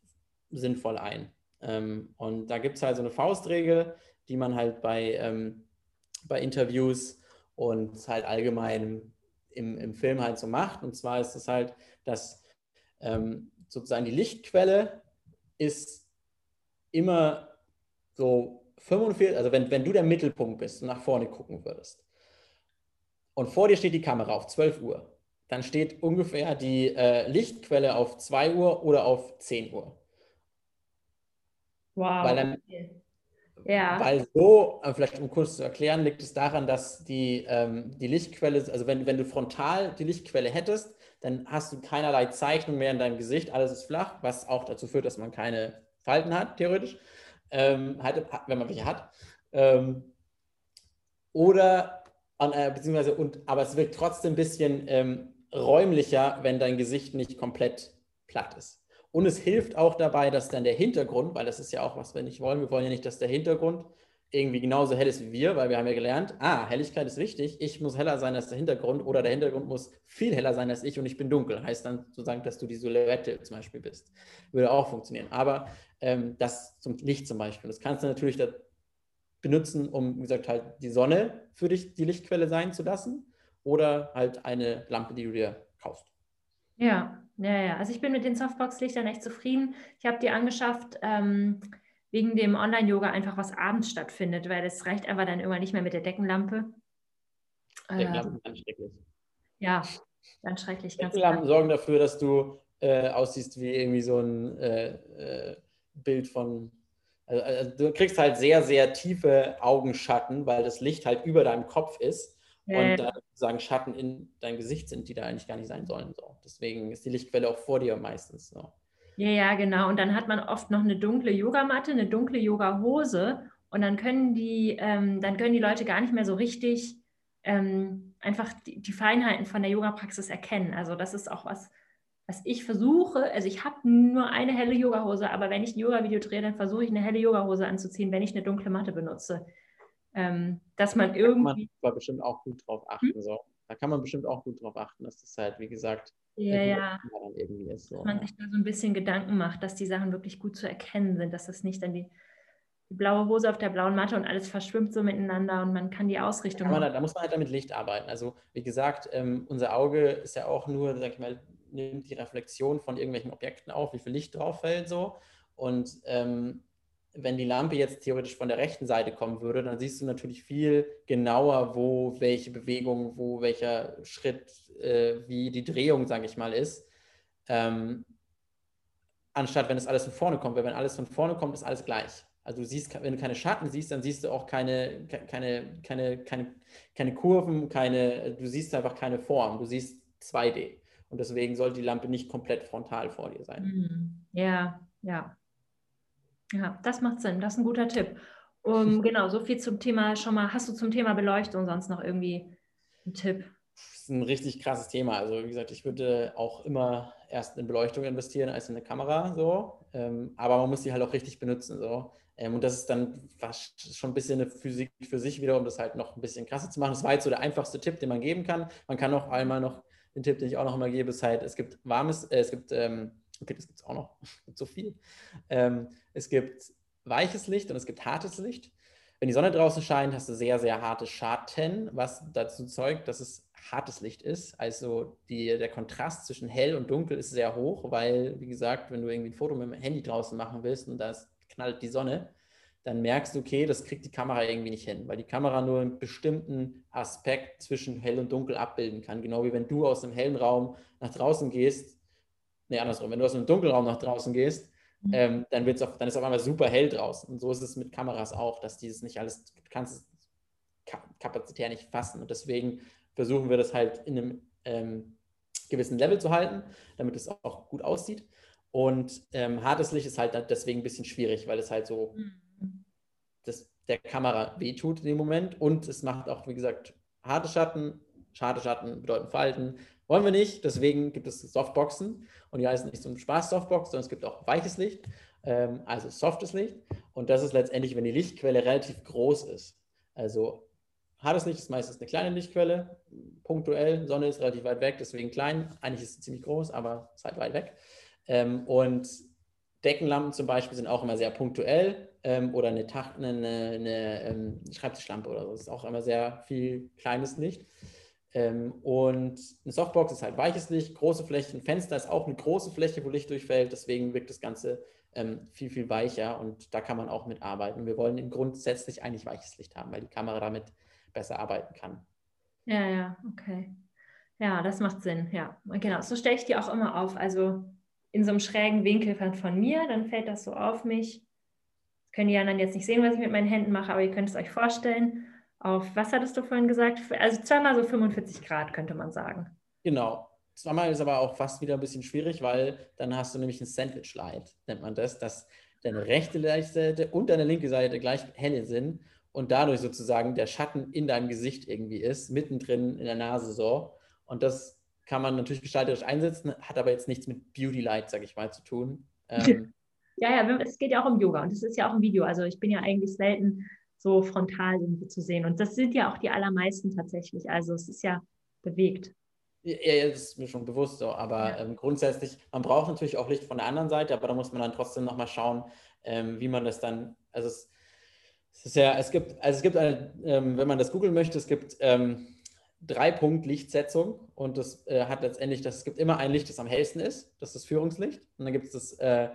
sinnvoll ein. Ähm, und da gibt es halt so eine Faustregel, die man halt bei, ähm, bei Interviews und halt allgemein im, im Film halt so macht. Und zwar ist es halt, dass ähm, sozusagen die Lichtquelle ist immer so 45, also wenn, wenn du der Mittelpunkt bist und nach vorne gucken würdest und vor dir steht die Kamera auf 12 Uhr, dann steht ungefähr die äh, Lichtquelle auf 2 Uhr oder auf 10 Uhr. Wow. Weil, dann, ja. weil so, äh, vielleicht um kurz zu erklären, liegt es daran, dass die, ähm, die Lichtquelle, also wenn, wenn du frontal die Lichtquelle hättest, dann hast du keinerlei Zeichnung mehr in deinem Gesicht, alles ist flach, was auch dazu führt, dass man keine Falten hat, theoretisch, ähm, wenn man welche hat. Ähm, oder, äh, beziehungsweise, und, aber es wirkt trotzdem ein bisschen ähm, räumlicher, wenn dein Gesicht nicht komplett platt ist. Und es hilft auch dabei, dass dann der Hintergrund, weil das ist ja auch, was wir nicht wollen, wir wollen ja nicht, dass der Hintergrund irgendwie genauso hell ist wie wir, weil wir haben ja gelernt, ah, Helligkeit ist wichtig, ich muss heller sein als der Hintergrund oder der Hintergrund muss viel heller sein als ich und ich bin dunkel. Heißt dann sozusagen, dass du die Silhouette zum Beispiel bist. Würde auch funktionieren. Aber ähm, das zum Licht zum Beispiel, das kannst du natürlich da benutzen, um, wie gesagt, halt die Sonne für dich die Lichtquelle sein zu lassen oder halt eine Lampe, die du dir kaufst. Ja, ja, ja. Also ich bin mit den Softbox-Lichtern echt zufrieden. Ich habe die angeschafft ähm, wegen dem Online-Yoga einfach, was abends stattfindet, weil es reicht einfach dann irgendwann nicht mehr mit der Deckenlampe. Deckenlampen äh, ganz schrecklich. Ja, ganz schrecklich. Deckenlampen sorgen dafür, dass du äh, aussiehst wie irgendwie so ein äh, äh Bild von also, also, du kriegst halt sehr, sehr tiefe Augenschatten, weil das Licht halt über deinem Kopf ist und da sozusagen Schatten in dein Gesicht sind, die da eigentlich gar nicht sein sollen. So. Deswegen ist die Lichtquelle auch vor dir meistens. So. Ja, ja, genau. Und dann hat man oft noch eine dunkle Yogamatte, eine dunkle Yogahose und dann können die, ähm, dann können die Leute gar nicht mehr so richtig ähm, einfach die, die, Feinheiten von der Yoga-Praxis erkennen. Also das ist auch was, was ich versuche. Also ich habe nur eine helle Yogahose, aber wenn ich ein Yoga-Video drehe, dann versuche ich eine helle Yogahose anzuziehen, wenn ich eine dunkle Matte benutze ähm, dass man irgendwie. Da kann man bestimmt auch gut drauf achten. Hm? So. Da kann man bestimmt auch gut drauf achten, dass das halt, wie gesagt, ja, ja. irgendwie ist. So. Dass man sich da so ein bisschen Gedanken macht, dass die Sachen wirklich gut zu erkennen sind, dass das nicht dann die, die blaue Hose auf der blauen Matte und alles verschwimmt so miteinander und man kann die Ausrichtung. Da, da, da muss man halt damit Licht arbeiten. Also, wie gesagt, ähm, unser Auge ist ja auch nur, sag ich mal, nimmt die Reflexion von irgendwelchen Objekten auf, wie viel Licht drauf fällt so. Und ähm, wenn die Lampe jetzt theoretisch von der rechten Seite kommen würde, dann siehst du natürlich viel genauer, wo welche Bewegung, wo welcher Schritt, äh, wie die Drehung, sage ich mal, ist. Ähm, anstatt wenn es alles von vorne kommt. Weil wenn alles von vorne kommt, ist alles gleich. Also du siehst, wenn du keine Schatten siehst, dann siehst du auch keine, keine, keine, keine, keine Kurven, keine, du siehst einfach keine Form. Du siehst 2D. Und deswegen sollte die Lampe nicht komplett frontal vor dir sein. Mhm. Ja, ja. Ja, das macht Sinn. Das ist ein guter Tipp. Um, genau, so viel zum Thema schon mal. Hast du zum Thema Beleuchtung sonst noch irgendwie einen Tipp? Das ist ein richtig krasses Thema. Also wie gesagt, ich würde auch immer erst in Beleuchtung investieren als in eine Kamera. So. Ähm, aber man muss die halt auch richtig benutzen. So. Ähm, und das ist dann fast schon ein bisschen eine Physik für sich wieder, um das halt noch ein bisschen krasser zu machen. Das war jetzt so der einfachste Tipp, den man geben kann. Man kann auch einmal noch, den Tipp, den ich auch noch immer gebe, ist halt, es gibt warmes, äh, es gibt ähm, okay, das gibt es auch noch, gibt so viel. Ähm, es gibt weiches Licht und es gibt hartes Licht. Wenn die Sonne draußen scheint, hast du sehr, sehr harte Schatten, was dazu zeugt, dass es hartes Licht ist. Also die, der Kontrast zwischen hell und dunkel ist sehr hoch, weil, wie gesagt, wenn du irgendwie ein Foto mit dem Handy draußen machen willst und da knallt die Sonne, dann merkst du, okay, das kriegt die Kamera irgendwie nicht hin, weil die Kamera nur einen bestimmten Aspekt zwischen hell und dunkel abbilden kann. Genau wie wenn du aus einem hellen Raum nach draußen gehst, nee, andersrum, wenn du aus einem Dunkelraum nach draußen gehst, mhm. ähm, dann, wird's auf, dann ist es auf einmal super hell draußen. Und so ist es mit Kameras auch, dass dieses nicht alles, du kannst es kapazitär nicht fassen. Und deswegen versuchen wir das halt in einem ähm, gewissen Level zu halten, damit es auch gut aussieht. Und ähm, hartes Licht ist halt deswegen ein bisschen schwierig, weil es halt so mhm. das, der Kamera wehtut in dem Moment. Und es macht auch, wie gesagt, harte Schatten. Harte Schatten bedeuten Falten. Wollen wir nicht, deswegen gibt es Softboxen und die heißen nicht so ein Spaß-Softbox, sondern es gibt auch weiches Licht, ähm, also softes Licht. Und das ist letztendlich, wenn die Lichtquelle relativ groß ist. Also hartes Licht ist meistens eine kleine Lichtquelle, punktuell, Sonne ist relativ weit weg, deswegen klein. Eigentlich ist sie ziemlich groß, aber ist halt weit weg. Ähm, und Deckenlampen zum Beispiel sind auch immer sehr punktuell ähm, oder eine, Tach eine, eine, eine ähm, Schreibtischlampe oder so. Das ist auch immer sehr viel kleines Licht. Ähm, und eine Softbox ist halt weiches Licht, große Fläche. Ein Fenster ist auch eine große Fläche, wo Licht durchfällt. Deswegen wirkt das Ganze ähm, viel, viel weicher und da kann man auch mit arbeiten. Wir wollen grundsätzlich eigentlich weiches Licht haben, weil die Kamera damit besser arbeiten kann. Ja, ja, okay. Ja, das macht Sinn. Ja, genau. So stelle ich die auch immer auf. Also in so einem schrägen Winkel von mir, dann fällt das so auf mich. Können die anderen jetzt nicht sehen, was ich mit meinen Händen mache, aber ihr könnt es euch vorstellen auf, was hattest du vorhin gesagt? Also zweimal so 45 Grad, könnte man sagen. Genau. zweimal ist aber auch fast wieder ein bisschen schwierig, weil dann hast du nämlich ein Sandwich Light, nennt man das, dass deine rechte Seite und deine linke Seite gleich helle sind und dadurch sozusagen der Schatten in deinem Gesicht irgendwie ist, mittendrin in der Nase so. Und das kann man natürlich gestalterisch einsetzen, hat aber jetzt nichts mit Beauty Light, sag ich mal, zu tun. Ähm, ja, ja, es geht ja auch um Yoga und es ist ja auch ein Video. Also ich bin ja eigentlich selten so frontal irgendwie zu sehen. Und das sind ja auch die allermeisten tatsächlich. Also es ist ja bewegt. Ja, das ist mir schon bewusst so, aber ja. ähm, grundsätzlich, man braucht natürlich auch Licht von der anderen Seite, aber da muss man dann trotzdem nochmal schauen, ähm, wie man das dann, also es, es, ist ja, es gibt, also es gibt, eine, ähm, wenn man das googeln möchte, es gibt ähm, drei Punkt Lichtsetzung und das äh, hat letztendlich, das, es gibt immer ein Licht, das am hellsten ist, das ist das Führungslicht und dann gibt es das äh,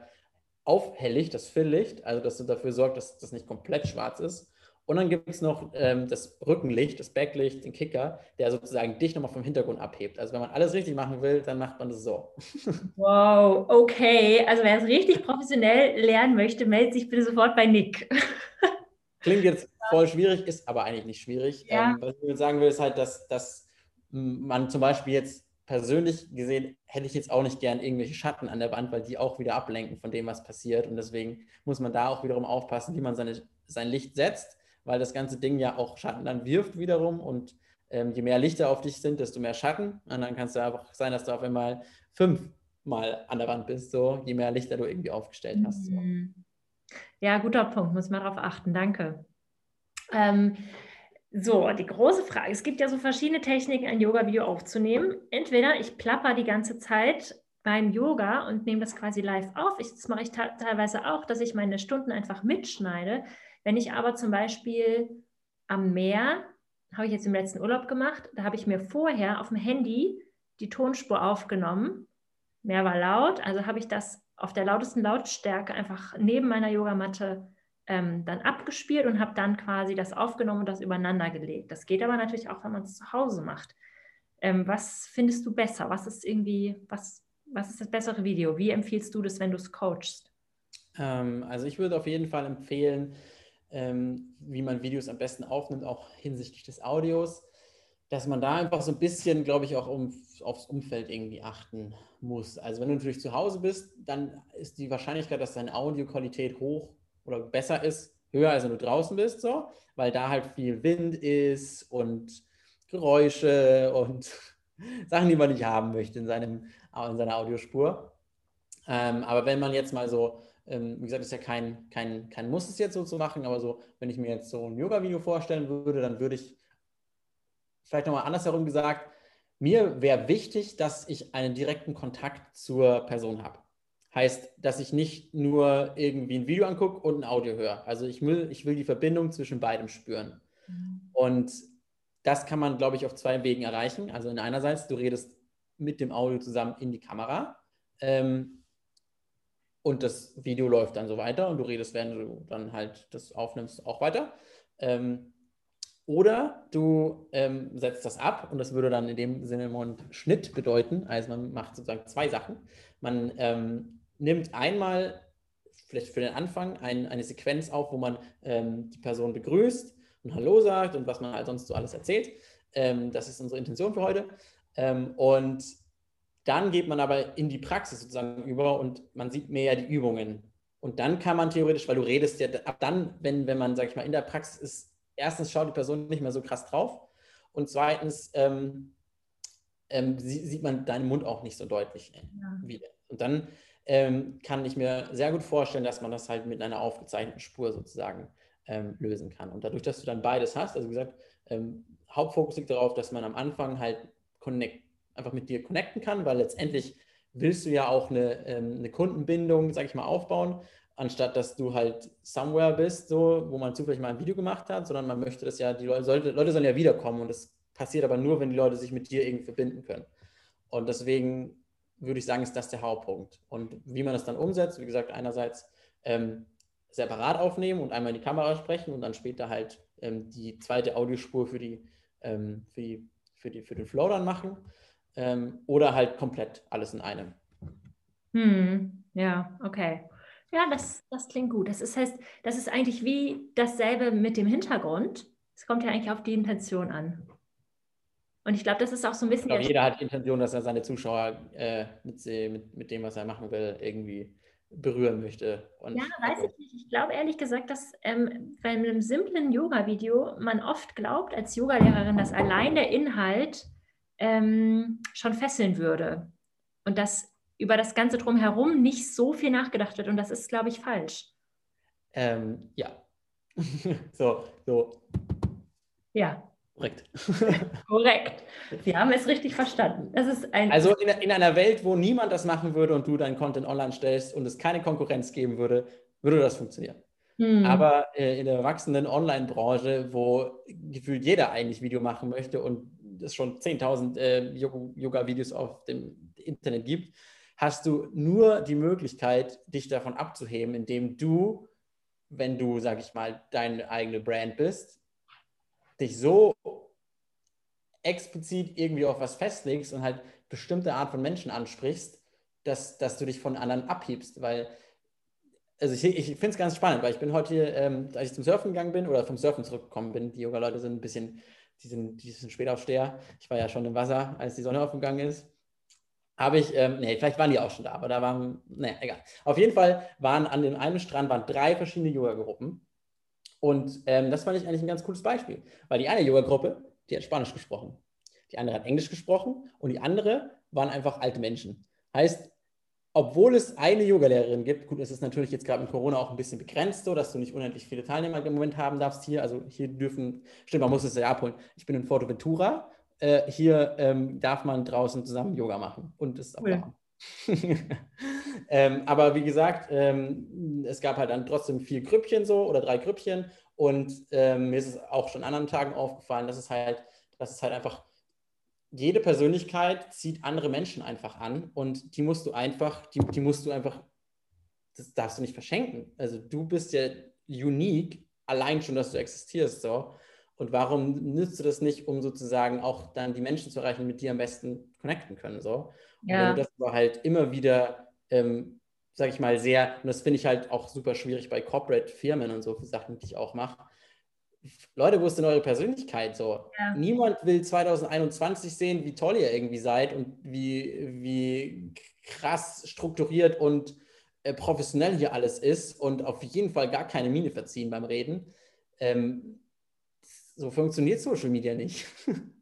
Aufhelllicht, das Filllicht, also dass du dafür sorgst, dass das nicht komplett schwarz ist und dann gibt es noch ähm, das Rückenlicht, das Backlicht, den Kicker, der sozusagen dich nochmal vom Hintergrund abhebt. Also wenn man alles richtig machen will, dann macht man das so. Wow, okay. Also wer es richtig professionell lernen möchte, meldet sich bitte sofort bei Nick. Klingt jetzt voll schwierig, ist aber eigentlich nicht schwierig. Ja. Ähm, was ich sagen will, ist halt, dass, dass man zum Beispiel jetzt persönlich gesehen, hätte ich jetzt auch nicht gern irgendwelche Schatten an der Wand, weil die auch wieder ablenken von dem, was passiert. Und deswegen muss man da auch wiederum aufpassen, wie man seine, sein Licht setzt weil das ganze Ding ja auch Schatten dann wirft wiederum und ähm, je mehr Lichter auf dich sind, desto mehr Schatten. Und dann kann es ja einfach sein, dass du auf einmal fünfmal an der Wand bist, so je mehr Lichter du irgendwie aufgestellt hast. So. Mhm. Ja, guter Punkt, muss man darauf achten, danke. Ähm, so, die große Frage. Es gibt ja so verschiedene Techniken, ein Yoga-Video aufzunehmen. Entweder ich plapper die ganze Zeit beim Yoga und nehme das quasi live auf. Ich, das mache ich teilweise auch, dass ich meine Stunden einfach mitschneide. Wenn ich aber zum Beispiel am Meer, habe ich jetzt im letzten Urlaub gemacht, da habe ich mir vorher auf dem Handy die Tonspur aufgenommen. Meer war laut, also habe ich das auf der lautesten Lautstärke einfach neben meiner Yogamatte ähm, dann abgespielt und habe dann quasi das aufgenommen und das übereinander gelegt. Das geht aber natürlich auch, wenn man es zu Hause macht. Ähm, was findest du besser? Was ist irgendwie, was, was ist das bessere Video? Wie empfiehlst du das, wenn du es coachst? Ähm, also ich würde auf jeden Fall empfehlen, ähm, wie man Videos am besten aufnimmt, auch hinsichtlich des Audios, dass man da einfach so ein bisschen, glaube ich, auch um, aufs Umfeld irgendwie achten muss. Also wenn du natürlich zu Hause bist, dann ist die Wahrscheinlichkeit, dass deine Audioqualität hoch oder besser ist, höher, als wenn du draußen bist, so, weil da halt viel Wind ist und Geräusche und Sachen, die man nicht haben möchte in, seinem, in seiner Audiospur. Ähm, aber wenn man jetzt mal so ähm, wie gesagt, ist ja kein, kein, kein Muss es jetzt so zu machen, aber so, wenn ich mir jetzt so ein Yoga-Video vorstellen würde, dann würde ich vielleicht nochmal andersherum gesagt, mir wäre wichtig, dass ich einen direkten Kontakt zur Person habe. Heißt, dass ich nicht nur irgendwie ein Video angucke und ein Audio höre. Also ich will, ich will die Verbindung zwischen beidem spüren. Mhm. Und das kann man, glaube ich, auf zwei Wegen erreichen. Also in einerseits, du redest mit dem Audio zusammen in die Kamera. Ähm, und das Video läuft dann so weiter und du redest, während du dann halt das aufnimmst, auch weiter. Ähm, oder du ähm, setzt das ab und das würde dann in dem Sinne im Schnitt bedeuten. Also man macht sozusagen zwei Sachen. Man ähm, nimmt einmal vielleicht für den Anfang ein, eine Sequenz auf, wo man ähm, die Person begrüßt und Hallo sagt und was man halt sonst so alles erzählt. Ähm, das ist unsere Intention für heute. Ähm, und dann geht man aber in die Praxis sozusagen über und man sieht mehr die Übungen. Und dann kann man theoretisch, weil du redest ja ab dann, wenn, wenn man, sag ich mal, in der Praxis ist, erstens schaut die Person nicht mehr so krass drauf und zweitens ähm, ähm, sieht man deinen Mund auch nicht so deutlich ja. wieder. Und dann ähm, kann ich mir sehr gut vorstellen, dass man das halt mit einer aufgezeichneten Spur sozusagen ähm, lösen kann. Und dadurch, dass du dann beides hast, also wie gesagt, ähm, Hauptfokus liegt darauf, dass man am Anfang halt connect, einfach mit dir connecten kann, weil letztendlich willst du ja auch eine, ähm, eine Kundenbindung, sag ich mal, aufbauen, anstatt dass du halt somewhere bist, so, wo man zufällig mal ein Video gemacht hat, sondern man möchte das ja, die Leute, Leute sollen ja wiederkommen und das passiert aber nur, wenn die Leute sich mit dir irgendwie verbinden können. Und deswegen würde ich sagen, ist das der Hauptpunkt. Und wie man das dann umsetzt, wie gesagt, einerseits ähm, separat aufnehmen und einmal in die Kamera sprechen und dann später halt ähm, die zweite Audiospur für, die, ähm, für, die, für, die, für den Flow dann machen ähm, oder halt komplett alles in einem. Hm, ja, okay. Ja, das, das klingt gut. Das ist, heißt, das ist eigentlich wie dasselbe mit dem Hintergrund. Es kommt ja eigentlich auf die Intention an. Und ich glaube, das ist auch so ein bisschen. Glaube, jeder hat die Intention, dass er seine Zuschauer äh, mit, mit, mit dem, was er machen will, irgendwie berühren möchte. Und ja, weiß ich nicht. Ich glaube ehrlich gesagt, dass ähm, bei einem simplen Yoga-Video man oft glaubt, als Yogalehrerin, dass allein der Inhalt ähm, schon fesseln würde. Und dass über das Ganze drumherum nicht so viel nachgedacht wird. Und das ist, glaube ich, falsch. Ähm, ja. so, so. Ja. Korrekt. Korrekt. Sie haben es richtig verstanden. Das ist ein also in, in, einer Welt, wo niemand das machen würde und du deinen Content online stellst und es keine Konkurrenz geben würde, würde das funktionieren. Hm. Aber äh, in der wachsenden Online-Branche, wo gefühlt jeder eigentlich Video machen möchte und es schon 10.000 äh, Yoga-Videos auf dem Internet gibt, hast du nur die Möglichkeit, dich davon abzuheben, indem du, wenn du, sag ich mal, deine eigene Brand bist, dich so explizit irgendwie auf was festlegst und halt bestimmte Art von Menschen ansprichst, dass, dass du dich von anderen abhebst, weil also ich, ich finde es ganz spannend, weil ich bin heute, ähm, als ich zum Surfen gegangen bin oder vom Surfen zurückgekommen bin, die Yoga-Leute sind ein bisschen, die sind, die sind Spätaufsteher. Ich war ja schon im Wasser, als die Sonne aufgegangen ist. Habe ich, ähm, nee, vielleicht waren die auch schon da, aber da waren, nee, egal. Auf jeden Fall waren an dem einen Strand waren drei verschiedene Yoga-Gruppen und ähm, das fand ich eigentlich ein ganz cooles Beispiel, weil die eine Yoga-Gruppe, die hat Spanisch gesprochen, die andere hat Englisch gesprochen und die andere waren einfach alte Menschen. Heißt, obwohl es eine Yogalehrerin gibt, gut, es ist natürlich jetzt gerade mit Corona auch ein bisschen begrenzt, so dass du nicht unendlich viele Teilnehmer im Moment haben darfst hier. Also hier dürfen, stimmt, man muss es ja abholen. Ich bin in Forteventura. Äh, hier ähm, darf man draußen zusammen Yoga machen und es ist auch warm. ähm, aber wie gesagt, ähm, es gab halt dann trotzdem vier Grüppchen so oder drei Grüppchen und ähm, mir ist es auch schon an anderen Tagen aufgefallen, dass es halt, dass es halt einfach jede Persönlichkeit zieht andere Menschen einfach an und die musst du einfach, die, die musst du einfach, das darfst du nicht verschenken. Also du bist ja unique, allein schon, dass du existierst so. Und warum nützt du das nicht, um sozusagen auch dann die Menschen zu erreichen, die mit dir am besten connecten können? So? Ja. Und wenn du das aber halt immer wieder, ähm, sag ich mal, sehr, und das finde ich halt auch super schwierig bei Corporate-Firmen und so für Sachen, die ich auch mache. Leute, wo ist denn eure Persönlichkeit so? Ja. Niemand will 2021 sehen, wie toll ihr irgendwie seid und wie, wie krass strukturiert und äh, professionell hier alles ist und auf jeden Fall gar keine Miene verziehen beim Reden. Ähm, so funktioniert Social Media nicht.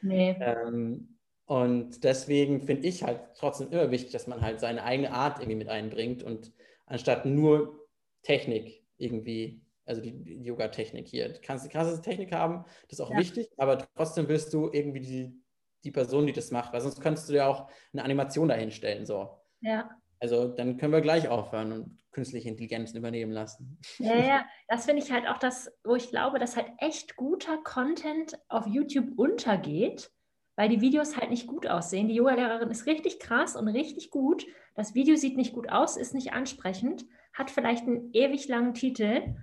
Nee. ähm, und deswegen finde ich halt trotzdem immer wichtig, dass man halt seine eigene Art irgendwie mit einbringt und anstatt nur Technik irgendwie, also die, die Yoga-Technik hier. Du kannst die krasse Technik haben, das ist auch ja. wichtig, aber trotzdem willst du irgendwie die, die Person, die das macht, weil sonst könntest du ja auch eine Animation dahinstellen. So. Ja. Also dann können wir gleich aufhören und künstliche Intelligenz übernehmen lassen. Ja, ja, das finde ich halt auch das, wo ich glaube, dass halt echt guter Content auf YouTube untergeht, weil die Videos halt nicht gut aussehen. Die Yoga-Lehrerin ist richtig krass und richtig gut. Das Video sieht nicht gut aus, ist nicht ansprechend, hat vielleicht einen ewig langen Titel,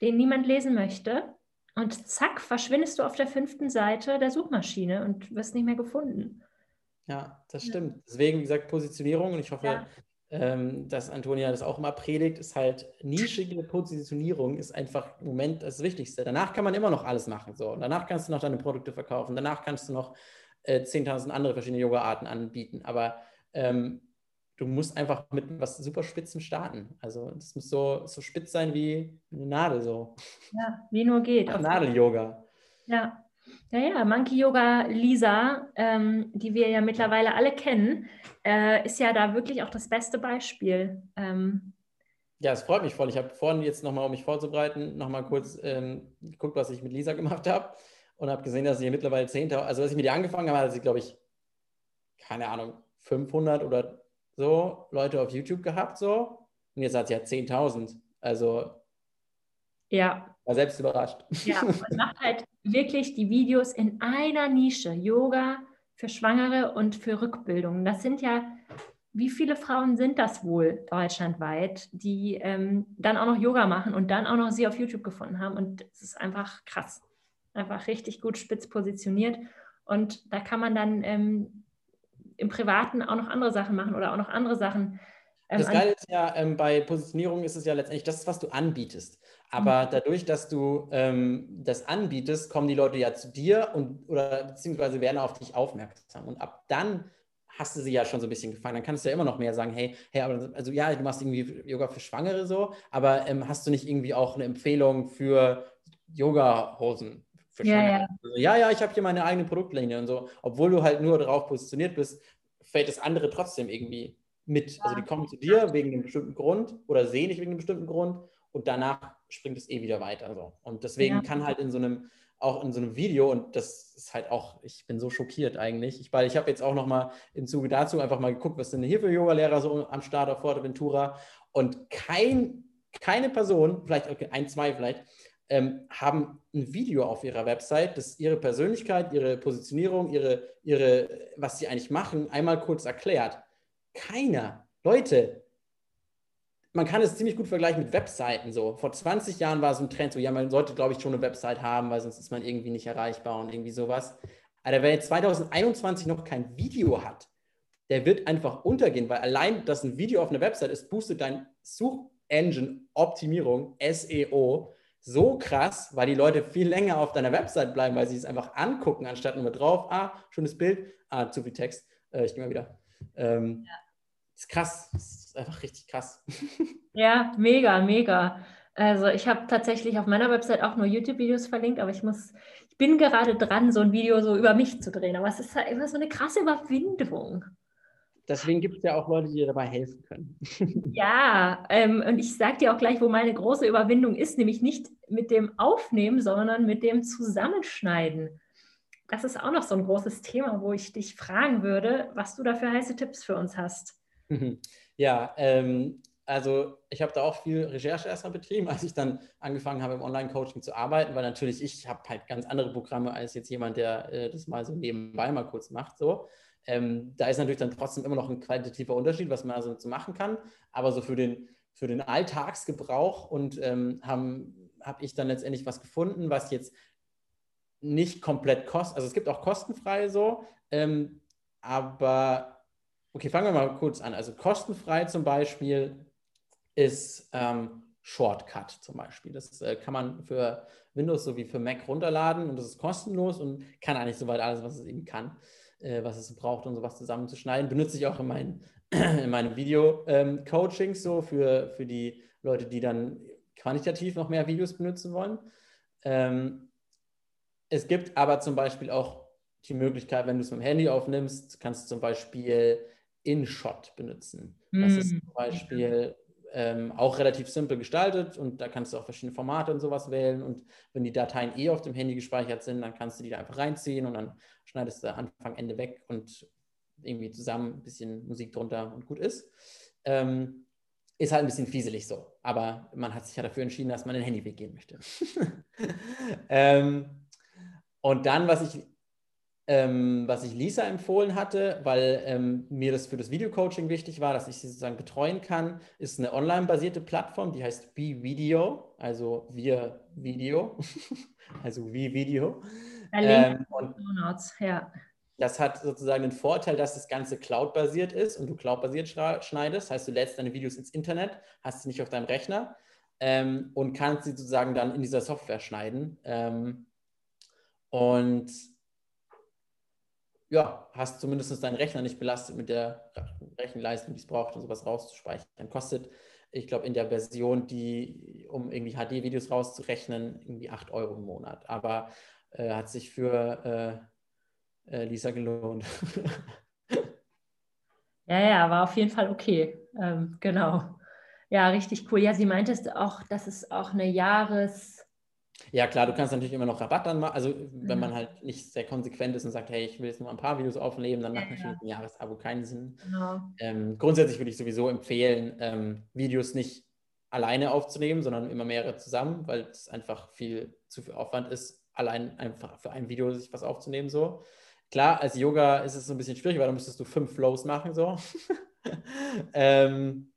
den niemand lesen möchte. Und zack, verschwindest du auf der fünften Seite der Suchmaschine und wirst nicht mehr gefunden. Ja, das stimmt. Deswegen, wie gesagt, Positionierung. Und ich hoffe, ja. ähm, dass Antonia das auch immer predigt, ist halt nischige Positionierung ist einfach im Moment das Wichtigste. Danach kann man immer noch alles machen. So. Und danach kannst du noch deine Produkte verkaufen. Danach kannst du noch äh, 10.000 andere verschiedene Yoga-Arten anbieten. Aber ähm, du musst einfach mit was super Spitzen starten. Also das muss so, so spitz sein wie eine Nadel so. Ja, wie nur geht. Nadel-Yoga. Ja. Ja, ja, Monkey Yoga Lisa, ähm, die wir ja mittlerweile alle kennen, äh, ist ja da wirklich auch das beste Beispiel. Ähm, ja, es freut mich voll. Ich habe vorhin jetzt nochmal, um mich vorzubereiten, nochmal kurz ähm, geguckt, was ich mit Lisa gemacht habe und habe gesehen, dass sie mittlerweile 10.000, also als ich mit ihr angefangen habe, hat sie, glaube ich, keine Ahnung, 500 oder so Leute auf YouTube gehabt, so. Und jetzt hat sie ja 10.000. Also ja. War selbst überrascht. Ja, und macht halt wirklich die Videos in einer Nische. Yoga für Schwangere und für Rückbildung. Das sind ja, wie viele Frauen sind das wohl deutschlandweit, die ähm, dann auch noch Yoga machen und dann auch noch sie auf YouTube gefunden haben. Und es ist einfach krass. Einfach richtig gut spitz positioniert. Und da kann man dann ähm, im Privaten auch noch andere Sachen machen oder auch noch andere Sachen. Ähm, das Geile ist ja, ähm, bei Positionierung ist es ja letztendlich das, was du anbietest. Aber mhm. dadurch, dass du ähm, das anbietest, kommen die Leute ja zu dir und oder beziehungsweise werden auf dich aufmerksam. Und ab dann hast du sie ja schon so ein bisschen gefangen. Dann kannst du ja immer noch mehr sagen, hey, hey, aber also ja, du machst irgendwie Yoga für Schwangere so, aber ähm, hast du nicht irgendwie auch eine Empfehlung für Yoga-Hosen? Ja, ja, also, ja, ja ich habe hier meine eigene Produktlinie und so. Obwohl du halt nur darauf positioniert bist, fällt das andere trotzdem irgendwie mit. Ja. Also die kommen zu dir wegen einem bestimmten Grund oder sehen dich wegen einem bestimmten Grund und danach springt es eh wieder weiter. So. Und deswegen ja. kann halt in so einem auch in so einem Video und das ist halt auch, ich bin so schockiert eigentlich. Ich, weil ich habe jetzt auch nochmal im Zuge dazu einfach mal geguckt, was sind hier für Yoga-Lehrer so am Start auf Forteventura und kein, keine Person, vielleicht okay, ein, zwei vielleicht, ähm, haben ein Video auf ihrer Website, das ihre Persönlichkeit, ihre Positionierung, ihre, ihre, was sie eigentlich machen, einmal kurz erklärt. Keiner. Leute, man kann es ziemlich gut vergleichen mit Webseiten. So. Vor 20 Jahren war es ein Trend, so ja, man sollte, glaube ich, schon eine Website haben, weil sonst ist man irgendwie nicht erreichbar und irgendwie sowas. Aber wer jetzt 2021 noch kein Video hat, der wird einfach untergehen, weil allein, dass ein Video auf einer Website ist, boostet dein Suchengine-Optimierung, SEO, so krass, weil die Leute viel länger auf deiner Website bleiben, weil sie es einfach angucken, anstatt nur drauf, ah, schönes Bild, ah, zu viel Text, äh, ich gehe mal wieder. Ähm, ja. Ist krass, ist einfach richtig krass. Ja, mega, mega. Also ich habe tatsächlich auf meiner Website auch nur YouTube-Videos verlinkt, aber ich muss, ich bin gerade dran, so ein Video so über mich zu drehen. Aber es ist halt immer so eine krasse Überwindung. Deswegen gibt es ja auch Leute, die dir dabei helfen können. ja, ähm, und ich sage dir auch gleich, wo meine große Überwindung ist, nämlich nicht mit dem Aufnehmen, sondern mit dem Zusammenschneiden. Das ist auch noch so ein großes Thema, wo ich dich fragen würde, was du da für heiße Tipps für uns hast. Ja, ähm, also ich habe da auch viel Recherche erstmal betrieben, als ich dann angefangen habe, im Online-Coaching zu arbeiten, weil natürlich ich habe halt ganz andere Programme als jetzt jemand, der äh, das mal so nebenbei mal kurz macht. So. Ähm, da ist natürlich dann trotzdem immer noch ein qualitativer Unterschied, was man also so machen kann. Aber so für den, für den Alltagsgebrauch und ähm, habe hab ich dann letztendlich was gefunden, was jetzt nicht komplett kostet. Also es gibt auch kostenfrei so, ähm, aber Okay, fangen wir mal kurz an. Also kostenfrei zum Beispiel ist ähm, Shortcut zum Beispiel. Das äh, kann man für Windows sowie für Mac runterladen und das ist kostenlos und kann eigentlich soweit alles, was es eben kann, äh, was es braucht, um sowas zusammenzuschneiden. Benutze ich auch in, mein, in meinen Video-Coachings ähm, so für, für die Leute, die dann quantitativ noch mehr Videos benutzen wollen. Ähm, es gibt aber zum Beispiel auch die Möglichkeit, wenn du es mit dem Handy aufnimmst, kannst du zum Beispiel InShot benutzen. Das ist hm. zum Beispiel ähm, auch relativ simpel gestaltet und da kannst du auch verschiedene Formate und sowas wählen. Und wenn die Dateien eh auf dem Handy gespeichert sind, dann kannst du die da einfach reinziehen und dann schneidest du Anfang, Ende weg und irgendwie zusammen ein bisschen Musik drunter und gut ist. Ähm, ist halt ein bisschen fieselig so, aber man hat sich ja dafür entschieden, dass man den Handyweg gehen möchte. ähm, und dann, was ich ähm, was ich Lisa empfohlen hatte, weil ähm, mir das für das Videocoaching wichtig war, dass ich sie sozusagen betreuen kann, ist eine online-basierte Plattform, die heißt Video, also wir Video, also wie Video. Ähm, ja. Das hat sozusagen den Vorteil, dass das Ganze cloud-basiert ist und du cloud-basiert schneidest. Heißt, du lädst deine Videos ins Internet, hast sie nicht auf deinem Rechner ähm, und kannst sie sozusagen dann in dieser Software schneiden. Ähm, und ja, hast zumindest deinen Rechner nicht belastet mit der Rechenleistung, die es braucht, um sowas rauszuspeichern. Kostet, ich glaube, in der Version, die, um irgendwie HD-Videos rauszurechnen, irgendwie 8 Euro im Monat. Aber äh, hat sich für äh, äh, Lisa gelohnt. ja, ja, war auf jeden Fall okay. Ähm, genau. Ja, richtig cool. Ja, sie meintest auch, dass es auch eine Jahres- ja, klar, du kannst natürlich immer noch Rabatt dann machen. Also, wenn mhm. man halt nicht sehr konsequent ist und sagt, hey, ich will jetzt nur ein paar Videos aufnehmen, dann macht ja, natürlich ja. ein Jahresabo keinen Sinn. Genau. Ähm, grundsätzlich würde ich sowieso empfehlen, ähm, Videos nicht alleine aufzunehmen, sondern immer mehrere zusammen, weil es einfach viel zu viel Aufwand ist, allein einfach für ein Video sich was aufzunehmen. So. Klar, als Yoga ist es so ein bisschen schwierig, weil dann müsstest du fünf Flows machen. So. ähm,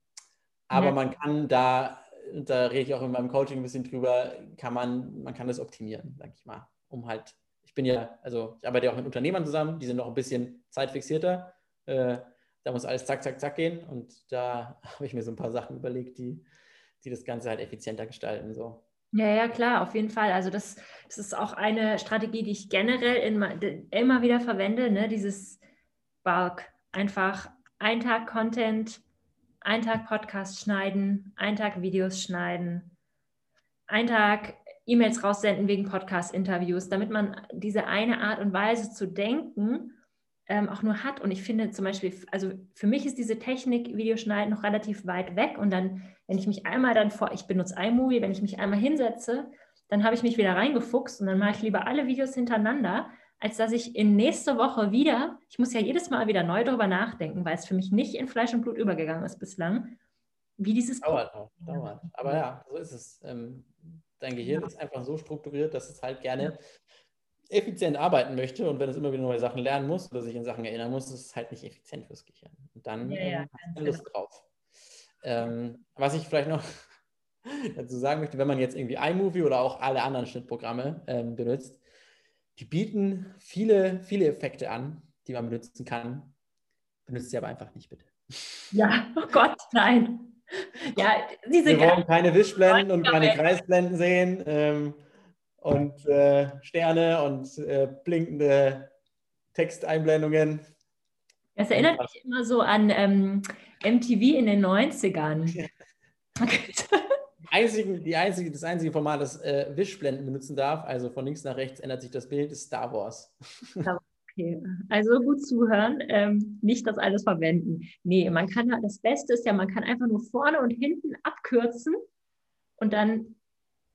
aber ja. man kann da da rede ich auch in meinem Coaching ein bisschen drüber, kann man, man kann das optimieren, sag ich mal, um halt, ich bin ja, also ich arbeite ja auch mit Unternehmern zusammen, die sind noch ein bisschen zeitfixierter, äh, da muss alles zack, zack, zack gehen und da habe ich mir so ein paar Sachen überlegt, die, die das Ganze halt effizienter gestalten, so. Ja, ja, klar, auf jeden Fall. Also das, das ist auch eine Strategie, die ich generell in, immer wieder verwende, ne? dieses Bulk. Einfach ein Tag Content, ein Tag Podcast schneiden, ein Tag Videos schneiden, ein Tag E-Mails raussenden wegen Podcast-Interviews, damit man diese eine Art und Weise zu denken ähm, auch nur hat. Und ich finde zum Beispiel, also für mich ist diese Technik Videoschneiden noch relativ weit weg. Und dann, wenn ich mich einmal dann vor, ich benutze iMovie, wenn ich mich einmal hinsetze, dann habe ich mich wieder reingefuchst und dann mache ich lieber alle Videos hintereinander, als dass ich in nächste Woche wieder, ich muss ja jedes Mal wieder neu darüber nachdenken, weil es für mich nicht in Fleisch und Blut übergegangen ist bislang, wie dieses. Dauert auch, dauert. Aber ja, so ist es. Ähm, dein Gehirn ja. ist einfach so strukturiert, dass es halt gerne effizient arbeiten möchte und wenn es immer wieder neue Sachen lernen muss oder sich in Sachen erinnern muss, ist es halt nicht effizient fürs Gehirn. Und dann ja, ja, ähm, hast du Lust genau. drauf. Ähm, was ich vielleicht noch dazu sagen möchte, wenn man jetzt irgendwie iMovie oder auch alle anderen Schnittprogramme ähm, benutzt, die bieten viele, viele Effekte an, die man benutzen kann. Benutzt sie aber einfach nicht, bitte. Ja, oh Gott, nein. Ja, diese Wir wollen keine Wischblenden und keine Kreisblenden sehen. Ähm, und äh, Sterne und äh, blinkende Texteinblendungen. Das erinnert mich immer so an ähm, MTV in den 90ern. einzigen, die einzige, das einzige Format, das äh, Wischblenden benutzen darf, also von links nach rechts ändert sich das Bild, ist Star Wars. Okay, also gut zuhören, ähm, nicht das alles verwenden. Nee, man kann das Beste ist ja, man kann einfach nur vorne und hinten abkürzen und dann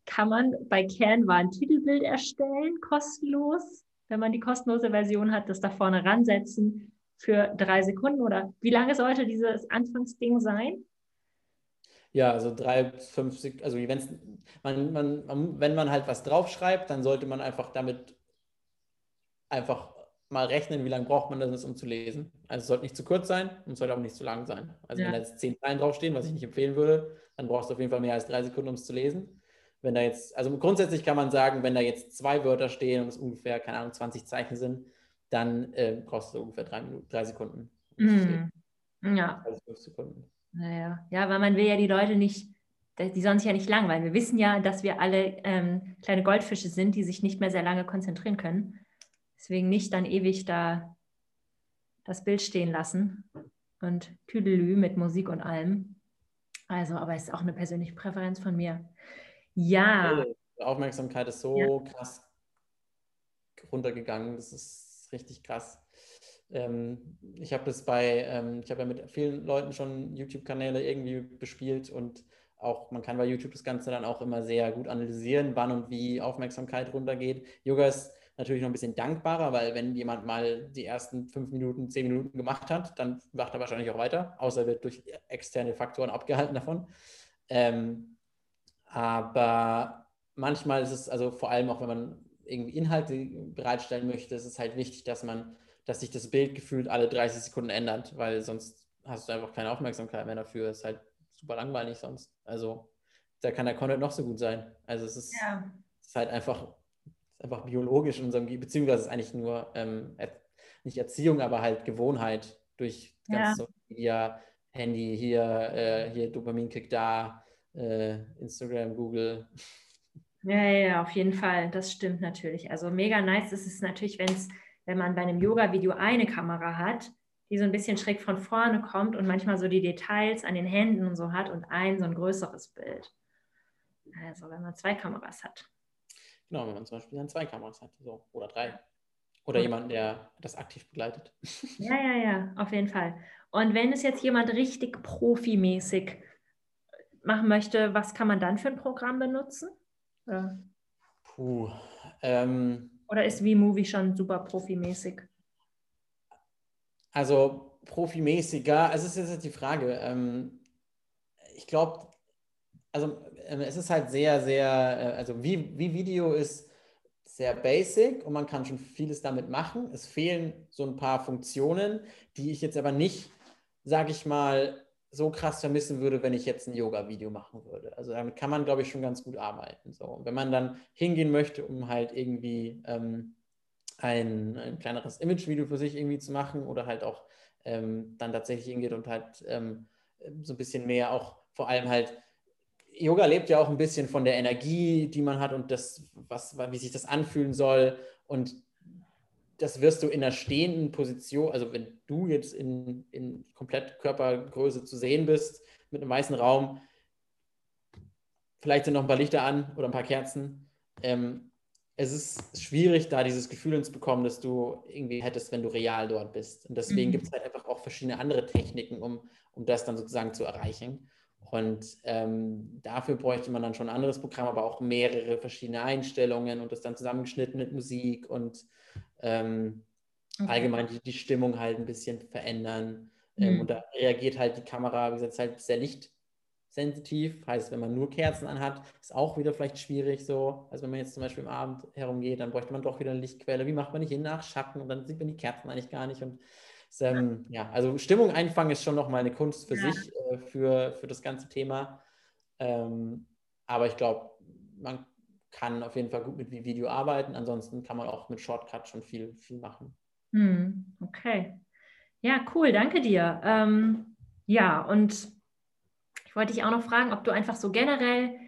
kann man bei Canva ein Titelbild erstellen, kostenlos, wenn man die kostenlose Version hat, das da vorne ransetzen für drei Sekunden oder wie lange sollte dieses Anfangsding sein? Ja, also drei, fünf Sekunden, also wenn's, man, man, wenn man halt was draufschreibt, dann sollte man einfach damit einfach mal rechnen, wie lange braucht man das, um zu lesen. Also es sollte nicht zu kurz sein und es sollte auch nicht zu lang sein. Also ja. wenn da jetzt zehn Zeilen draufstehen, was ich nicht empfehlen würde, dann brauchst du auf jeden Fall mehr als drei Sekunden, um es zu lesen wenn da jetzt, also grundsätzlich kann man sagen, wenn da jetzt zwei Wörter stehen und es ungefähr, keine Ahnung, 20 Zeichen sind, dann äh, brauchst du ungefähr drei, Minuten, drei Sekunden. Mm. Ja. Also fünf Sekunden. Naja. Ja, weil man will ja die Leute nicht, die sollen sich ja nicht langweilen. Wir wissen ja, dass wir alle ähm, kleine Goldfische sind, die sich nicht mehr sehr lange konzentrieren können. Deswegen nicht dann ewig da das Bild stehen lassen und Tüdelü mit Musik und allem. Also, aber es ist auch eine persönliche Präferenz von mir. Ja. Die Aufmerksamkeit ist so ja. krass runtergegangen. Das ist richtig krass. Ähm, ich habe das bei, ähm, ich habe ja mit vielen Leuten schon YouTube-Kanäle irgendwie bespielt und auch, man kann bei YouTube das Ganze dann auch immer sehr gut analysieren, wann und wie Aufmerksamkeit runtergeht. Yoga ist natürlich noch ein bisschen dankbarer, weil wenn jemand mal die ersten fünf Minuten, zehn Minuten gemacht hat, dann macht er wahrscheinlich auch weiter, außer er wird durch externe Faktoren abgehalten davon. Ähm, aber manchmal ist es, also vor allem auch wenn man irgendwie Inhalte bereitstellen möchte, ist es halt wichtig, dass man, dass sich das Bild gefühlt alle 30 Sekunden ändert, weil sonst hast du einfach keine Aufmerksamkeit mehr dafür. Es ist halt super langweilig sonst. Also da kann der Content noch so gut sein. Also es ist, ja. es ist halt einfach, ist einfach biologisch in unserem, beziehungsweise es ist eigentlich nur ähm, nicht Erziehung, aber halt Gewohnheit durch ganz ja. Social Media, Handy hier, äh, hier Dopaminkick da, äh, Instagram, Google. Ja, ja, auf jeden Fall. Das stimmt natürlich. Also mega nice ist es natürlich, wenn's, wenn man bei einem Yoga-Video eine Kamera hat, die so ein bisschen schräg von vorne kommt und manchmal so die Details an den Händen und so hat und ein so ein größeres Bild. Also wenn man zwei Kameras hat. Genau, wenn man zum Beispiel dann zwei Kameras hat, so, oder drei. Oder jemanden, der das aktiv begleitet. Ja, ja, ja, auf jeden Fall. Und wenn es jetzt jemand richtig profimäßig machen möchte, was kann man dann für ein Programm benutzen? Oder, Puh, ähm, Oder ist V-Movie schon super profimäßig? Also profimäßiger, also es ist jetzt die Frage. Ähm, ich glaube, also ähm, es ist halt sehr, sehr, äh, also wie, wie Video ist sehr basic und man kann schon vieles damit machen. Es fehlen so ein paar Funktionen, die ich jetzt aber nicht, sage ich mal, so krass vermissen würde, wenn ich jetzt ein Yoga-Video machen würde. Also damit kann man, glaube ich, schon ganz gut arbeiten. So. wenn man dann hingehen möchte, um halt irgendwie ähm, ein, ein kleineres Image-Video für sich irgendwie zu machen oder halt auch ähm, dann tatsächlich hingeht und halt ähm, so ein bisschen mehr auch vor allem halt Yoga lebt ja auch ein bisschen von der Energie, die man hat und das, was, wie sich das anfühlen soll. Und das wirst du in einer stehenden Position, also wenn du jetzt in, in komplett Körpergröße zu sehen bist, mit einem weißen Raum, vielleicht sind noch ein paar Lichter an oder ein paar Kerzen. Ähm, es ist schwierig, da dieses Gefühl zu bekommen, dass du irgendwie hättest, wenn du real dort bist. Und deswegen mhm. gibt es halt einfach auch verschiedene andere Techniken, um, um das dann sozusagen zu erreichen. Und ähm, dafür bräuchte man dann schon ein anderes Programm, aber auch mehrere verschiedene Einstellungen und das dann zusammengeschnitten mit Musik und ähm, okay. allgemein die, die, Stimmung halt ein bisschen verändern. Ähm, mhm. und da reagiert halt die Kamera, wie gesagt, halt sehr lichtsensitiv. Heißt, wenn man nur Kerzen anhat, ist auch wieder vielleicht schwierig so. Also wenn man jetzt zum Beispiel im Abend herumgeht, dann bräuchte man doch wieder eine Lichtquelle. Wie macht man nicht hin nach Schatten und dann sieht man die Kerzen eigentlich gar nicht. Und ist, ähm, ja, also Stimmung einfangen ist schon nochmal eine Kunst für ja. sich, äh, für, für das ganze Thema. Ähm, aber ich glaube, man kann auf jeden Fall gut mit Video arbeiten. Ansonsten kann man auch mit Shortcut schon viel, viel machen. Hm, okay. Ja, cool, danke dir. Ähm, ja, und ich wollte dich auch noch fragen, ob du einfach so generell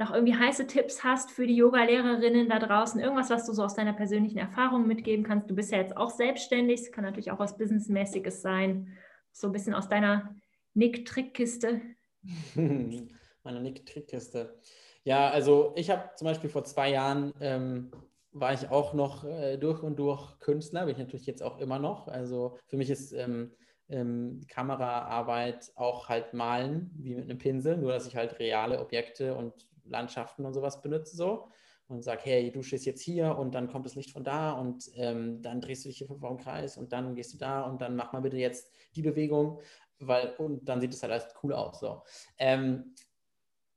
noch irgendwie heiße Tipps hast für die Yoga-Lehrerinnen da draußen, irgendwas, was du so aus deiner persönlichen Erfahrung mitgeben kannst. Du bist ja jetzt auch selbstständig, es kann natürlich auch was Businessmäßiges sein, so ein bisschen aus deiner Nick-Trickkiste. Meine Nick-Trickkiste. Ja, also ich habe zum Beispiel vor zwei Jahren ähm, war ich auch noch äh, durch und durch Künstler, bin ich natürlich jetzt auch immer noch. Also für mich ist ähm, ähm, Kameraarbeit auch halt malen, wie mit einem Pinsel, nur dass ich halt reale Objekte und Landschaften und sowas benutze so und sage, hey, du stehst jetzt hier und dann kommt das Licht von da und ähm, dann drehst du dich hier vor dem Kreis und dann gehst du da und dann mach mal bitte jetzt die Bewegung, weil und dann sieht es halt alles cool aus. So. Ähm,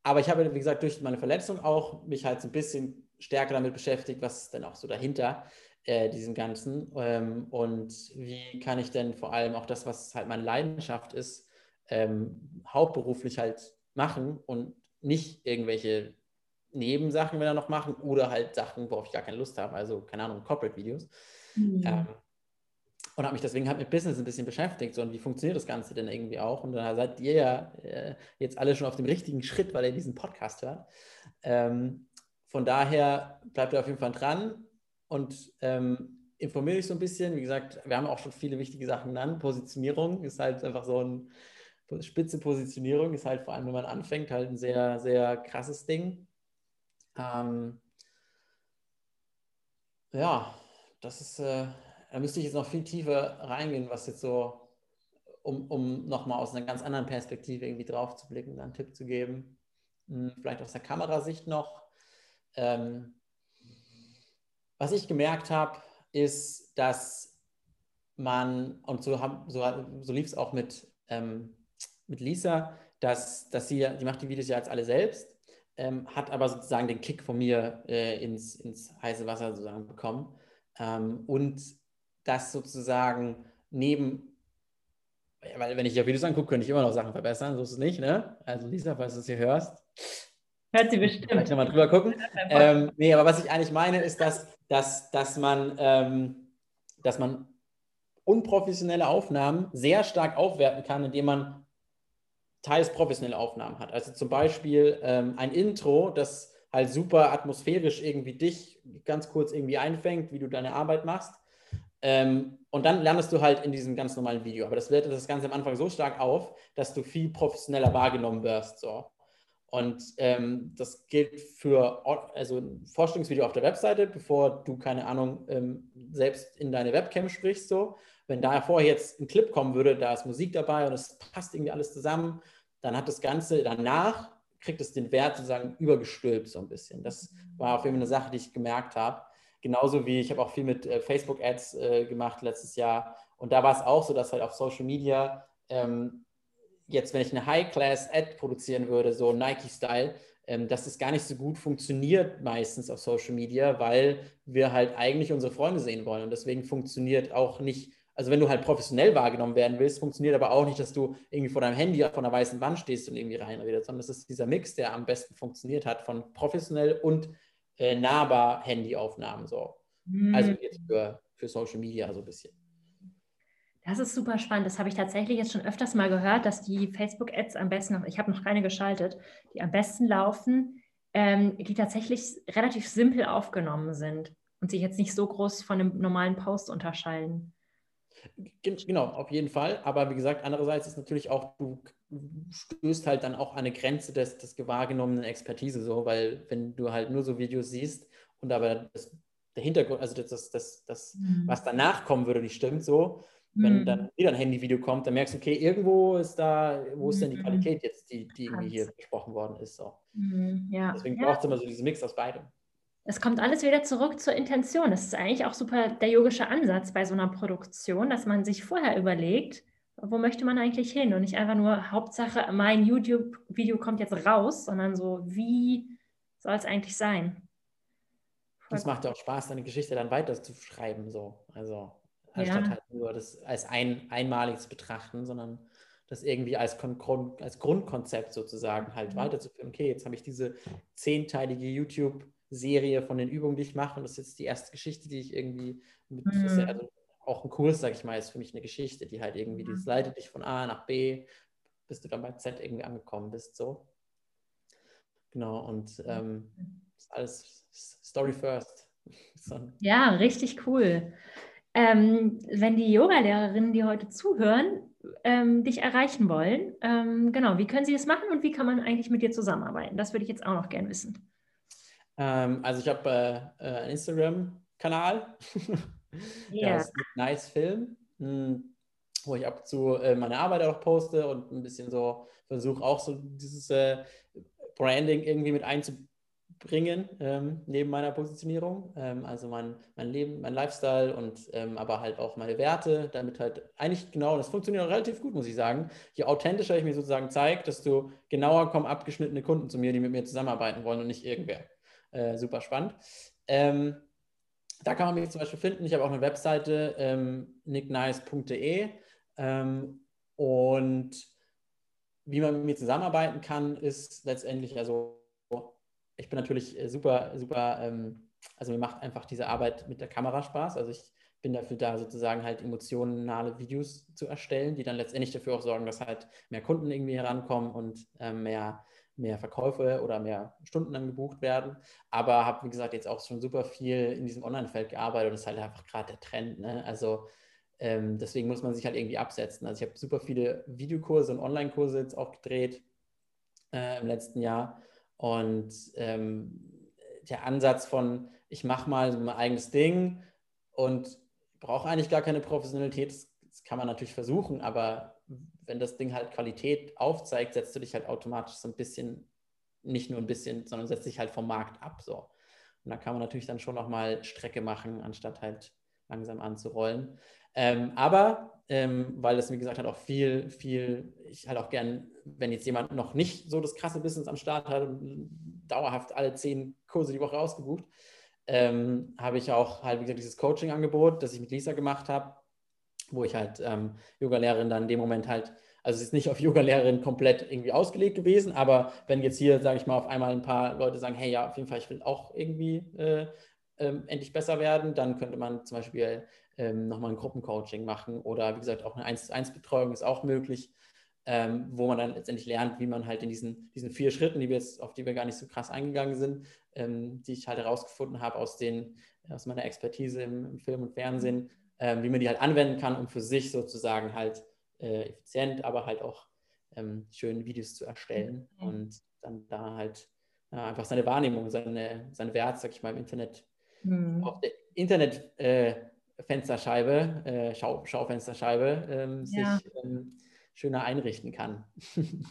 aber ich habe, wie gesagt, durch meine Verletzung auch mich halt so ein bisschen stärker damit beschäftigt, was ist denn auch so dahinter äh, diesem Ganzen ähm, und wie kann ich denn vor allem auch das, was halt meine Leidenschaft ist, ähm, hauptberuflich halt machen und nicht irgendwelche Nebensachen wieder noch machen oder halt Sachen, worauf ich gar keine Lust habe, also keine Ahnung, Corporate-Videos. Mhm. Ähm, und habe mich deswegen halt mit Business ein bisschen beschäftigt. So, und wie funktioniert das Ganze denn irgendwie auch? Und da seid ihr ja äh, jetzt alle schon auf dem richtigen Schritt, weil ihr diesen Podcast hört. Ähm, von daher bleibt ihr auf jeden Fall dran und ähm, informiert euch so ein bisschen. Wie gesagt, wir haben auch schon viele wichtige Sachen genannt. Positionierung ist halt einfach so ein spitze Positionierung, ist halt vor allem, wenn man anfängt, halt ein sehr, sehr krasses Ding. Ähm, ja, das ist. Äh, da müsste ich jetzt noch viel tiefer reingehen, was jetzt so, um, um nochmal aus einer ganz anderen Perspektive irgendwie drauf zu blicken, einen Tipp zu geben. Hm, vielleicht aus der Kamerasicht noch. Ähm, was ich gemerkt habe, ist, dass man, und so, so, so lief es auch mit, ähm, mit Lisa, dass, dass sie, die macht die Videos ja als alle selbst, ähm, hat aber sozusagen den Kick von mir äh, ins, ins heiße Wasser sozusagen bekommen. Ähm, und das sozusagen neben, weil wenn ich ja Videos angucke, könnte ich immer noch Sachen verbessern, so ist es nicht, ne? Also Lisa, falls du es hier hörst. Hört sie bestimmt. Nochmal drüber gucken. Ähm, nee, aber was ich eigentlich meine, ist, dass, dass, dass, man, ähm, dass man unprofessionelle Aufnahmen sehr stark aufwerten kann, indem man teils professionelle Aufnahmen hat. Also zum Beispiel ähm, ein Intro, das halt super atmosphärisch irgendwie dich ganz kurz irgendwie einfängt, wie du deine Arbeit machst. Ähm, und dann lernst du halt in diesem ganz normalen Video. Aber das wertet das Ganze am Anfang so stark auf, dass du viel professioneller wahrgenommen wirst. So. Und ähm, das gilt für also ein Vorstellungsvideo auf der Webseite, bevor du, keine Ahnung, ähm, selbst in deine Webcam sprichst. So. Wenn da vorher jetzt ein Clip kommen würde, da ist Musik dabei und es passt irgendwie alles zusammen, dann hat das Ganze danach, kriegt es den Wert sozusagen übergestülpt so ein bisschen. Das war auf jeden Fall eine Sache, die ich gemerkt habe. Genauso wie ich habe auch viel mit äh, Facebook-Ads äh, gemacht letztes Jahr. Und da war es auch so, dass halt auf Social Media ähm, jetzt, wenn ich eine High-Class-Ad produzieren würde, so Nike-Style, ähm, dass das gar nicht so gut funktioniert meistens auf Social Media, weil wir halt eigentlich unsere Freunde sehen wollen. Und deswegen funktioniert auch nicht, also wenn du halt professionell wahrgenommen werden willst, funktioniert aber auch nicht, dass du irgendwie vor deinem Handy vor einer weißen Wand stehst und irgendwie reinredest, sondern es ist dieser Mix, der am besten funktioniert hat von professionell und äh, nahbar Handyaufnahmen so. Mhm. Also jetzt für, für Social Media so ein bisschen. Das ist super spannend. Das habe ich tatsächlich jetzt schon öfters mal gehört, dass die Facebook-Ads am besten, ich habe noch keine geschaltet, die am besten laufen, ähm, die tatsächlich relativ simpel aufgenommen sind und sich jetzt nicht so groß von einem normalen Post unterscheiden. Genau, auf jeden Fall. Aber wie gesagt, andererseits ist natürlich auch, du stößt halt dann auch an eine Grenze des, des wahrgenommenen Expertise so, weil wenn du halt nur so Videos siehst und aber das, der Hintergrund, also das, das, das, das mhm. was danach kommen würde, nicht stimmt so, wenn mhm. dann wieder ein Handyvideo kommt, dann merkst du, okay, irgendwo ist da, wo ist denn die mhm. Qualität jetzt, die, die irgendwie hier besprochen worden ist. So. Mhm, ja. Deswegen ja. braucht es immer so diesen Mix aus beidem. Es kommt alles wieder zurück zur Intention. Das ist eigentlich auch super der yogische Ansatz bei so einer Produktion, dass man sich vorher überlegt, wo möchte man eigentlich hin und nicht einfach nur Hauptsache, mein YouTube-Video kommt jetzt raus, sondern so, wie soll es eigentlich sein? Es macht ja auch Spaß, deine Geschichte dann weiter zu schreiben, so. Also anstatt ja. halt nur das als ein, einmaliges betrachten, sondern das irgendwie als, Grund, als Grundkonzept sozusagen halt mhm. weiterzuführen. Okay, jetzt habe ich diese zehnteilige YouTube-Serie von den Übungen, die ich mache und das ist jetzt die erste Geschichte, die ich irgendwie mit, mhm. also auch ein Kurs, sage ich mal, ist für mich eine Geschichte, die halt irgendwie, das leitet dich von A nach B, bis du dann bei Z irgendwie angekommen bist, so. Genau, und ähm, ist alles Story first. ja, richtig cool ähm, wenn die Yoga-Lehrerinnen, die heute zuhören, ähm, dich erreichen wollen, ähm, genau, wie können sie das machen und wie kann man eigentlich mit dir zusammenarbeiten? Das würde ich jetzt auch noch gern wissen. Ähm, also ich habe äh, äh, einen Instagram-Kanal, yeah. der heißt Nice Film, hm, wo ich ab und zu äh, meine Arbeit auch poste und ein bisschen so versuche auch so dieses äh, Branding irgendwie mit einzubauen bringen ähm, neben meiner Positionierung. Ähm, also mein, mein Leben, mein Lifestyle und ähm, aber halt auch meine Werte, damit halt eigentlich genau, das funktioniert auch relativ gut, muss ich sagen. Je authentischer ich mir sozusagen zeige, desto genauer kommen abgeschnittene Kunden zu mir, die mit mir zusammenarbeiten wollen und nicht irgendwer. Äh, super spannend. Ähm, da kann man mich zum Beispiel finden. Ich habe auch eine Webseite, ähm, nicknice.de ähm, und wie man mit mir zusammenarbeiten kann, ist letztendlich also ich bin natürlich äh, super, super, ähm, also mir macht einfach diese Arbeit mit der Kamera Spaß. Also ich bin dafür da, sozusagen halt emotionale Videos zu erstellen, die dann letztendlich dafür auch sorgen, dass halt mehr Kunden irgendwie herankommen und ähm, mehr, mehr Verkäufe oder mehr Stunden dann gebucht werden. Aber habe, wie gesagt, jetzt auch schon super viel in diesem Online-Feld gearbeitet und das ist halt einfach gerade der Trend. Ne? Also ähm, deswegen muss man sich halt irgendwie absetzen. Also ich habe super viele Videokurse und Online-Kurse jetzt auch gedreht äh, im letzten Jahr und ähm, der Ansatz von, ich mache mal so mein eigenes Ding und brauche eigentlich gar keine Professionalität, das, das, kann man natürlich versuchen, aber wenn das Ding halt Qualität aufzeigt, setzt du dich halt automatisch so ein bisschen, nicht nur ein bisschen, sondern setzt dich halt vom Markt ab. So. Und da kann man natürlich dann schon nochmal Strecke machen, anstatt halt langsam anzurollen. Ähm, aber ähm, weil das, wie gesagt, halt auch viel, viel, ich halt auch gern, wenn jetzt jemand noch nicht so das krasse Business am Start hat und dauerhaft alle zehn Kurse die Woche ausgebucht, ähm, habe ich auch halt, wie gesagt, dieses Coaching-Angebot, das ich mit Lisa gemacht habe, wo ich halt ähm, Yoga-Lehrerin dann in dem Moment halt, also es ist nicht auf Yoga-Lehrerin komplett irgendwie ausgelegt gewesen, aber wenn jetzt hier, sage ich mal, auf einmal ein paar Leute sagen, hey, ja, auf jeden Fall, ich will auch irgendwie äh, ähm, endlich besser werden, dann könnte man zum Beispiel ähm, nochmal ein Gruppencoaching machen oder wie gesagt auch eine 1 zu 1 Betreuung ist auch möglich, ähm, wo man dann letztendlich lernt, wie man halt in diesen, diesen vier Schritten, die wir jetzt, auf die wir gar nicht so krass eingegangen sind, ähm, die ich halt herausgefunden habe aus, aus meiner Expertise im, im Film und Fernsehen, wie man die halt anwenden kann, um für sich sozusagen halt äh, effizient, aber halt auch ähm, schöne Videos zu erstellen mhm. und dann da halt äh, einfach seine Wahrnehmung, seine, seinen Wert, sag ich mal, im Internet mhm. auf der Internet äh, äh, Schau, Schaufensterscheibe ähm, ja. sich ähm, schöner einrichten kann.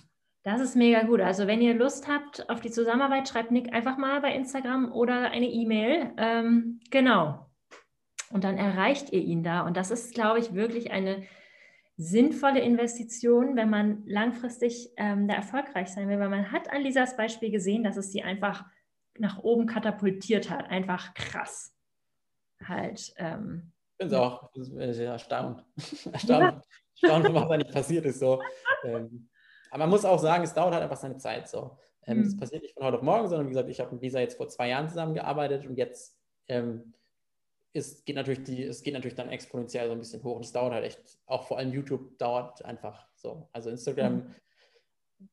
Das ist mega gut. Also wenn ihr Lust habt auf die Zusammenarbeit, schreibt Nick einfach mal bei Instagram oder eine E-Mail. Ähm, genau. Und dann erreicht ihr ihn da. Und das ist, glaube ich, wirklich eine sinnvolle Investition, wenn man langfristig ähm, da erfolgreich sein will. Weil man hat an Lisas Beispiel gesehen, dass es sie einfach nach oben katapultiert hat. Einfach krass. Halt. Ähm, bin es auch. Ich bin erstaunt. erstaunt, erstaunt, was da nicht passiert ist. So. Ähm, aber man muss auch sagen, es dauert halt einfach seine Zeit. So. Ähm, mhm. Es passiert nicht von heute auf morgen, sondern wie gesagt, ich habe mit Lisa jetzt vor zwei Jahren zusammengearbeitet und jetzt ähm, ist, geht natürlich die, es geht natürlich dann exponentiell so ein bisschen hoch. Und es dauert halt echt, auch vor allem YouTube dauert einfach so. Also Instagram mhm.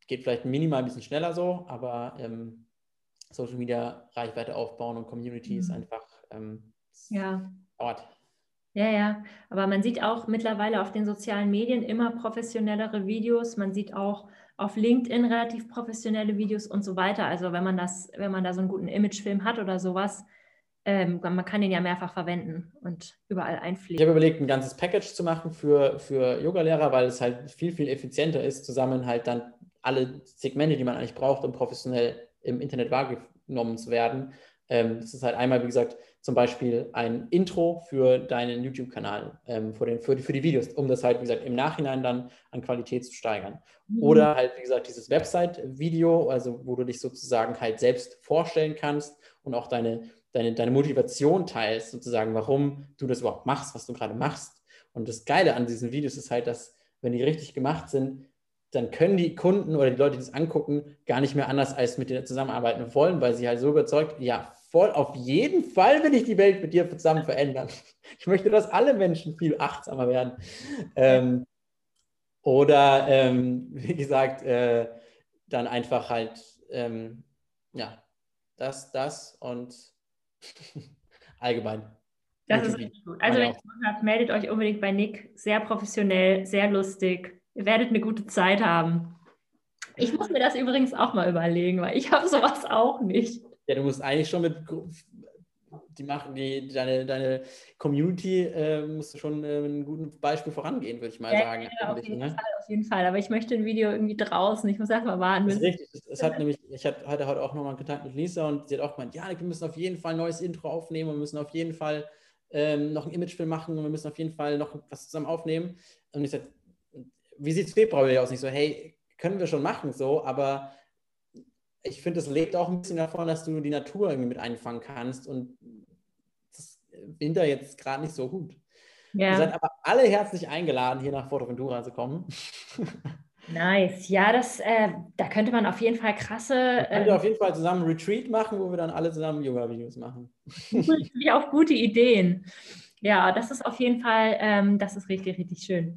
geht vielleicht minimal ein bisschen schneller so, aber ähm, Social Media Reichweite aufbauen und Community mhm. ist einfach ähm, ja. dauert. Ja, ja, aber man sieht auch mittlerweile auf den sozialen Medien immer professionellere Videos. Man sieht auch auf LinkedIn relativ professionelle Videos und so weiter. Also wenn man das, wenn man da so einen guten Imagefilm hat oder sowas, ähm, man kann den ja mehrfach verwenden und überall einfliegen. Ich habe überlegt, ein ganzes Package zu machen für, für Yoga-Lehrer, weil es halt viel, viel effizienter ist, zusammen halt dann alle Segmente, die man eigentlich braucht, um professionell im Internet wahrgenommen zu werden. Ähm, das ist halt einmal, wie gesagt, zum Beispiel ein Intro für deinen YouTube-Kanal, ähm, für, für, die, für die Videos, um das halt, wie gesagt, im Nachhinein dann an Qualität zu steigern. Mhm. Oder halt, wie gesagt, dieses Website-Video, also wo du dich sozusagen halt selbst vorstellen kannst und auch deine deine, deine Motivation teilst, sozusagen, warum du das überhaupt machst, was du gerade machst. Und das Geile an diesen Videos ist halt, dass, wenn die richtig gemacht sind, dann können die Kunden oder die Leute, die das angucken, gar nicht mehr anders als mit dir zusammenarbeiten wollen, weil sie halt so überzeugt, ja, voll auf jeden Fall will ich die Welt mit dir zusammen verändern. Ich möchte, dass alle Menschen viel achtsamer werden. Ähm, oder, ähm, wie gesagt, äh, dann einfach halt, ähm, ja, das, das und Allgemein. Das ist richtig gut. Also, wenn ihr habt, meldet euch unbedingt bei Nick. Sehr professionell, sehr lustig. Ihr werdet eine gute Zeit haben. Ich muss mir das übrigens auch mal überlegen, weil ich habe sowas auch nicht. Ja, du musst eigentlich schon mit die machen die, deine, deine Community äh, musst du schon äh, ein gutes Beispiel vorangehen, würde ich mal ja, sagen. Ja, auf, jeden ne? Fall, auf jeden Fall. Aber ich möchte ein Video irgendwie draußen. Ich muss erstmal warten. Das ist richtig. Es, hat nämlich, ich hatte heute auch nochmal Kontakt mit Lisa und sie hat auch gemeint, ja, wir müssen auf jeden Fall ein neues Intro aufnehmen und wir müssen auf jeden Fall ähm, noch ein Imagefilm machen und wir müssen auf jeden Fall noch was zusammen aufnehmen. Und ich sagte, wie sieht es Februar aus? Nicht so, hey, können wir schon machen, so, aber ich finde, es lebt auch ein bisschen davon, dass du die Natur irgendwie mit einfangen kannst und Winter jetzt gerade nicht so gut. Ja. Ihr seid aber alle herzlich eingeladen, hier nach Forteventura zu kommen. Nice. Ja, das, äh, da könnte man auf jeden Fall krasse. Wir könnten äh, auf jeden Fall zusammen ein Retreat machen, wo wir dann alle zusammen Yoga-Videos machen. Finde ich auch gute Ideen. Ja, das ist auf jeden Fall, ähm, das ist richtig, richtig schön.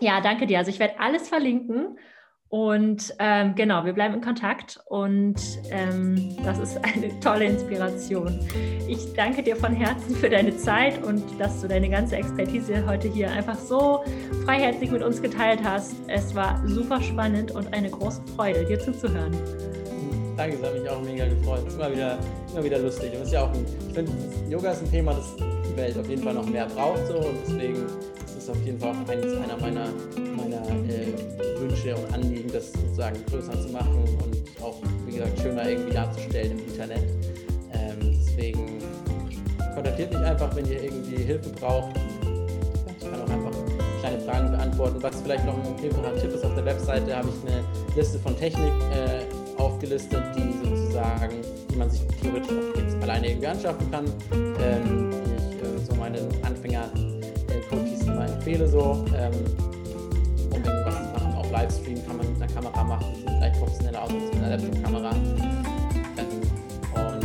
Ja, danke dir. Also ich werde alles verlinken und ähm, genau, wir bleiben in Kontakt und ähm, das ist eine tolle Inspiration. Ich danke dir von Herzen für deine Zeit und dass du deine ganze Expertise heute hier einfach so freiherzig mit uns geteilt hast. Es war super spannend und eine große Freude, dir zuzuhören. Danke, es hat mich auch mega gefreut. Immer wieder, immer wieder lustig. Und ist ja auch ein, ich finde, Yoga ist ein Thema, das die Welt auf jeden Fall noch mehr braucht. So, und deswegen ist es auf jeden Fall auch eines, einer meiner, Und Anliegen, das sozusagen größer zu machen und auch, wie gesagt, schöner irgendwie darzustellen im Internet. Ähm, deswegen kontaktiert mich einfach, wenn ihr irgendwie Hilfe braucht. Ich kann auch einfach kleine Fragen beantworten. Was vielleicht noch ein hilfreicher Tipp ist, auf der Webseite habe ich eine Liste von Technik äh, aufgelistet, die sozusagen, die man sich theoretisch auch jetzt alleine irgendwie anschaffen kann. Ähm, die ich äh, so meinen Anfänger-Coaches immer empfehle so. Ähm, Livestream kann man mit einer Kamera machen, sieht vielleicht professioneller aus als mit einer Laptop-Kamera. Und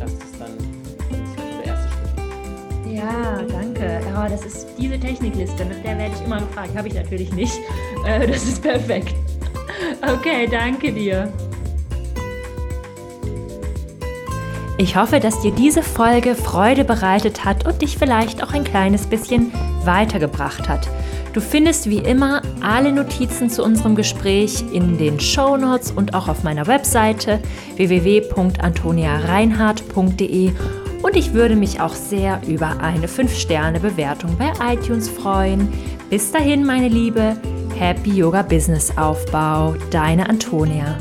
das ist dann der erste Schritt. Ja, danke. Oh, das ist diese Technikliste, nach der werde ich immer gefragt. Habe ich natürlich nicht. Äh, das ist perfekt. Okay, danke dir. Ich hoffe, dass dir diese Folge Freude bereitet hat und dich vielleicht auch ein kleines bisschen weitergebracht hat. Du findest wie immer alle Notizen zu unserem Gespräch in den Show Notes und auch auf meiner Webseite www.antoniareinhardt.de und ich würde mich auch sehr über eine 5-Sterne-Bewertung bei iTunes freuen. Bis dahin, meine Liebe, Happy Yoga Business Aufbau, deine Antonia.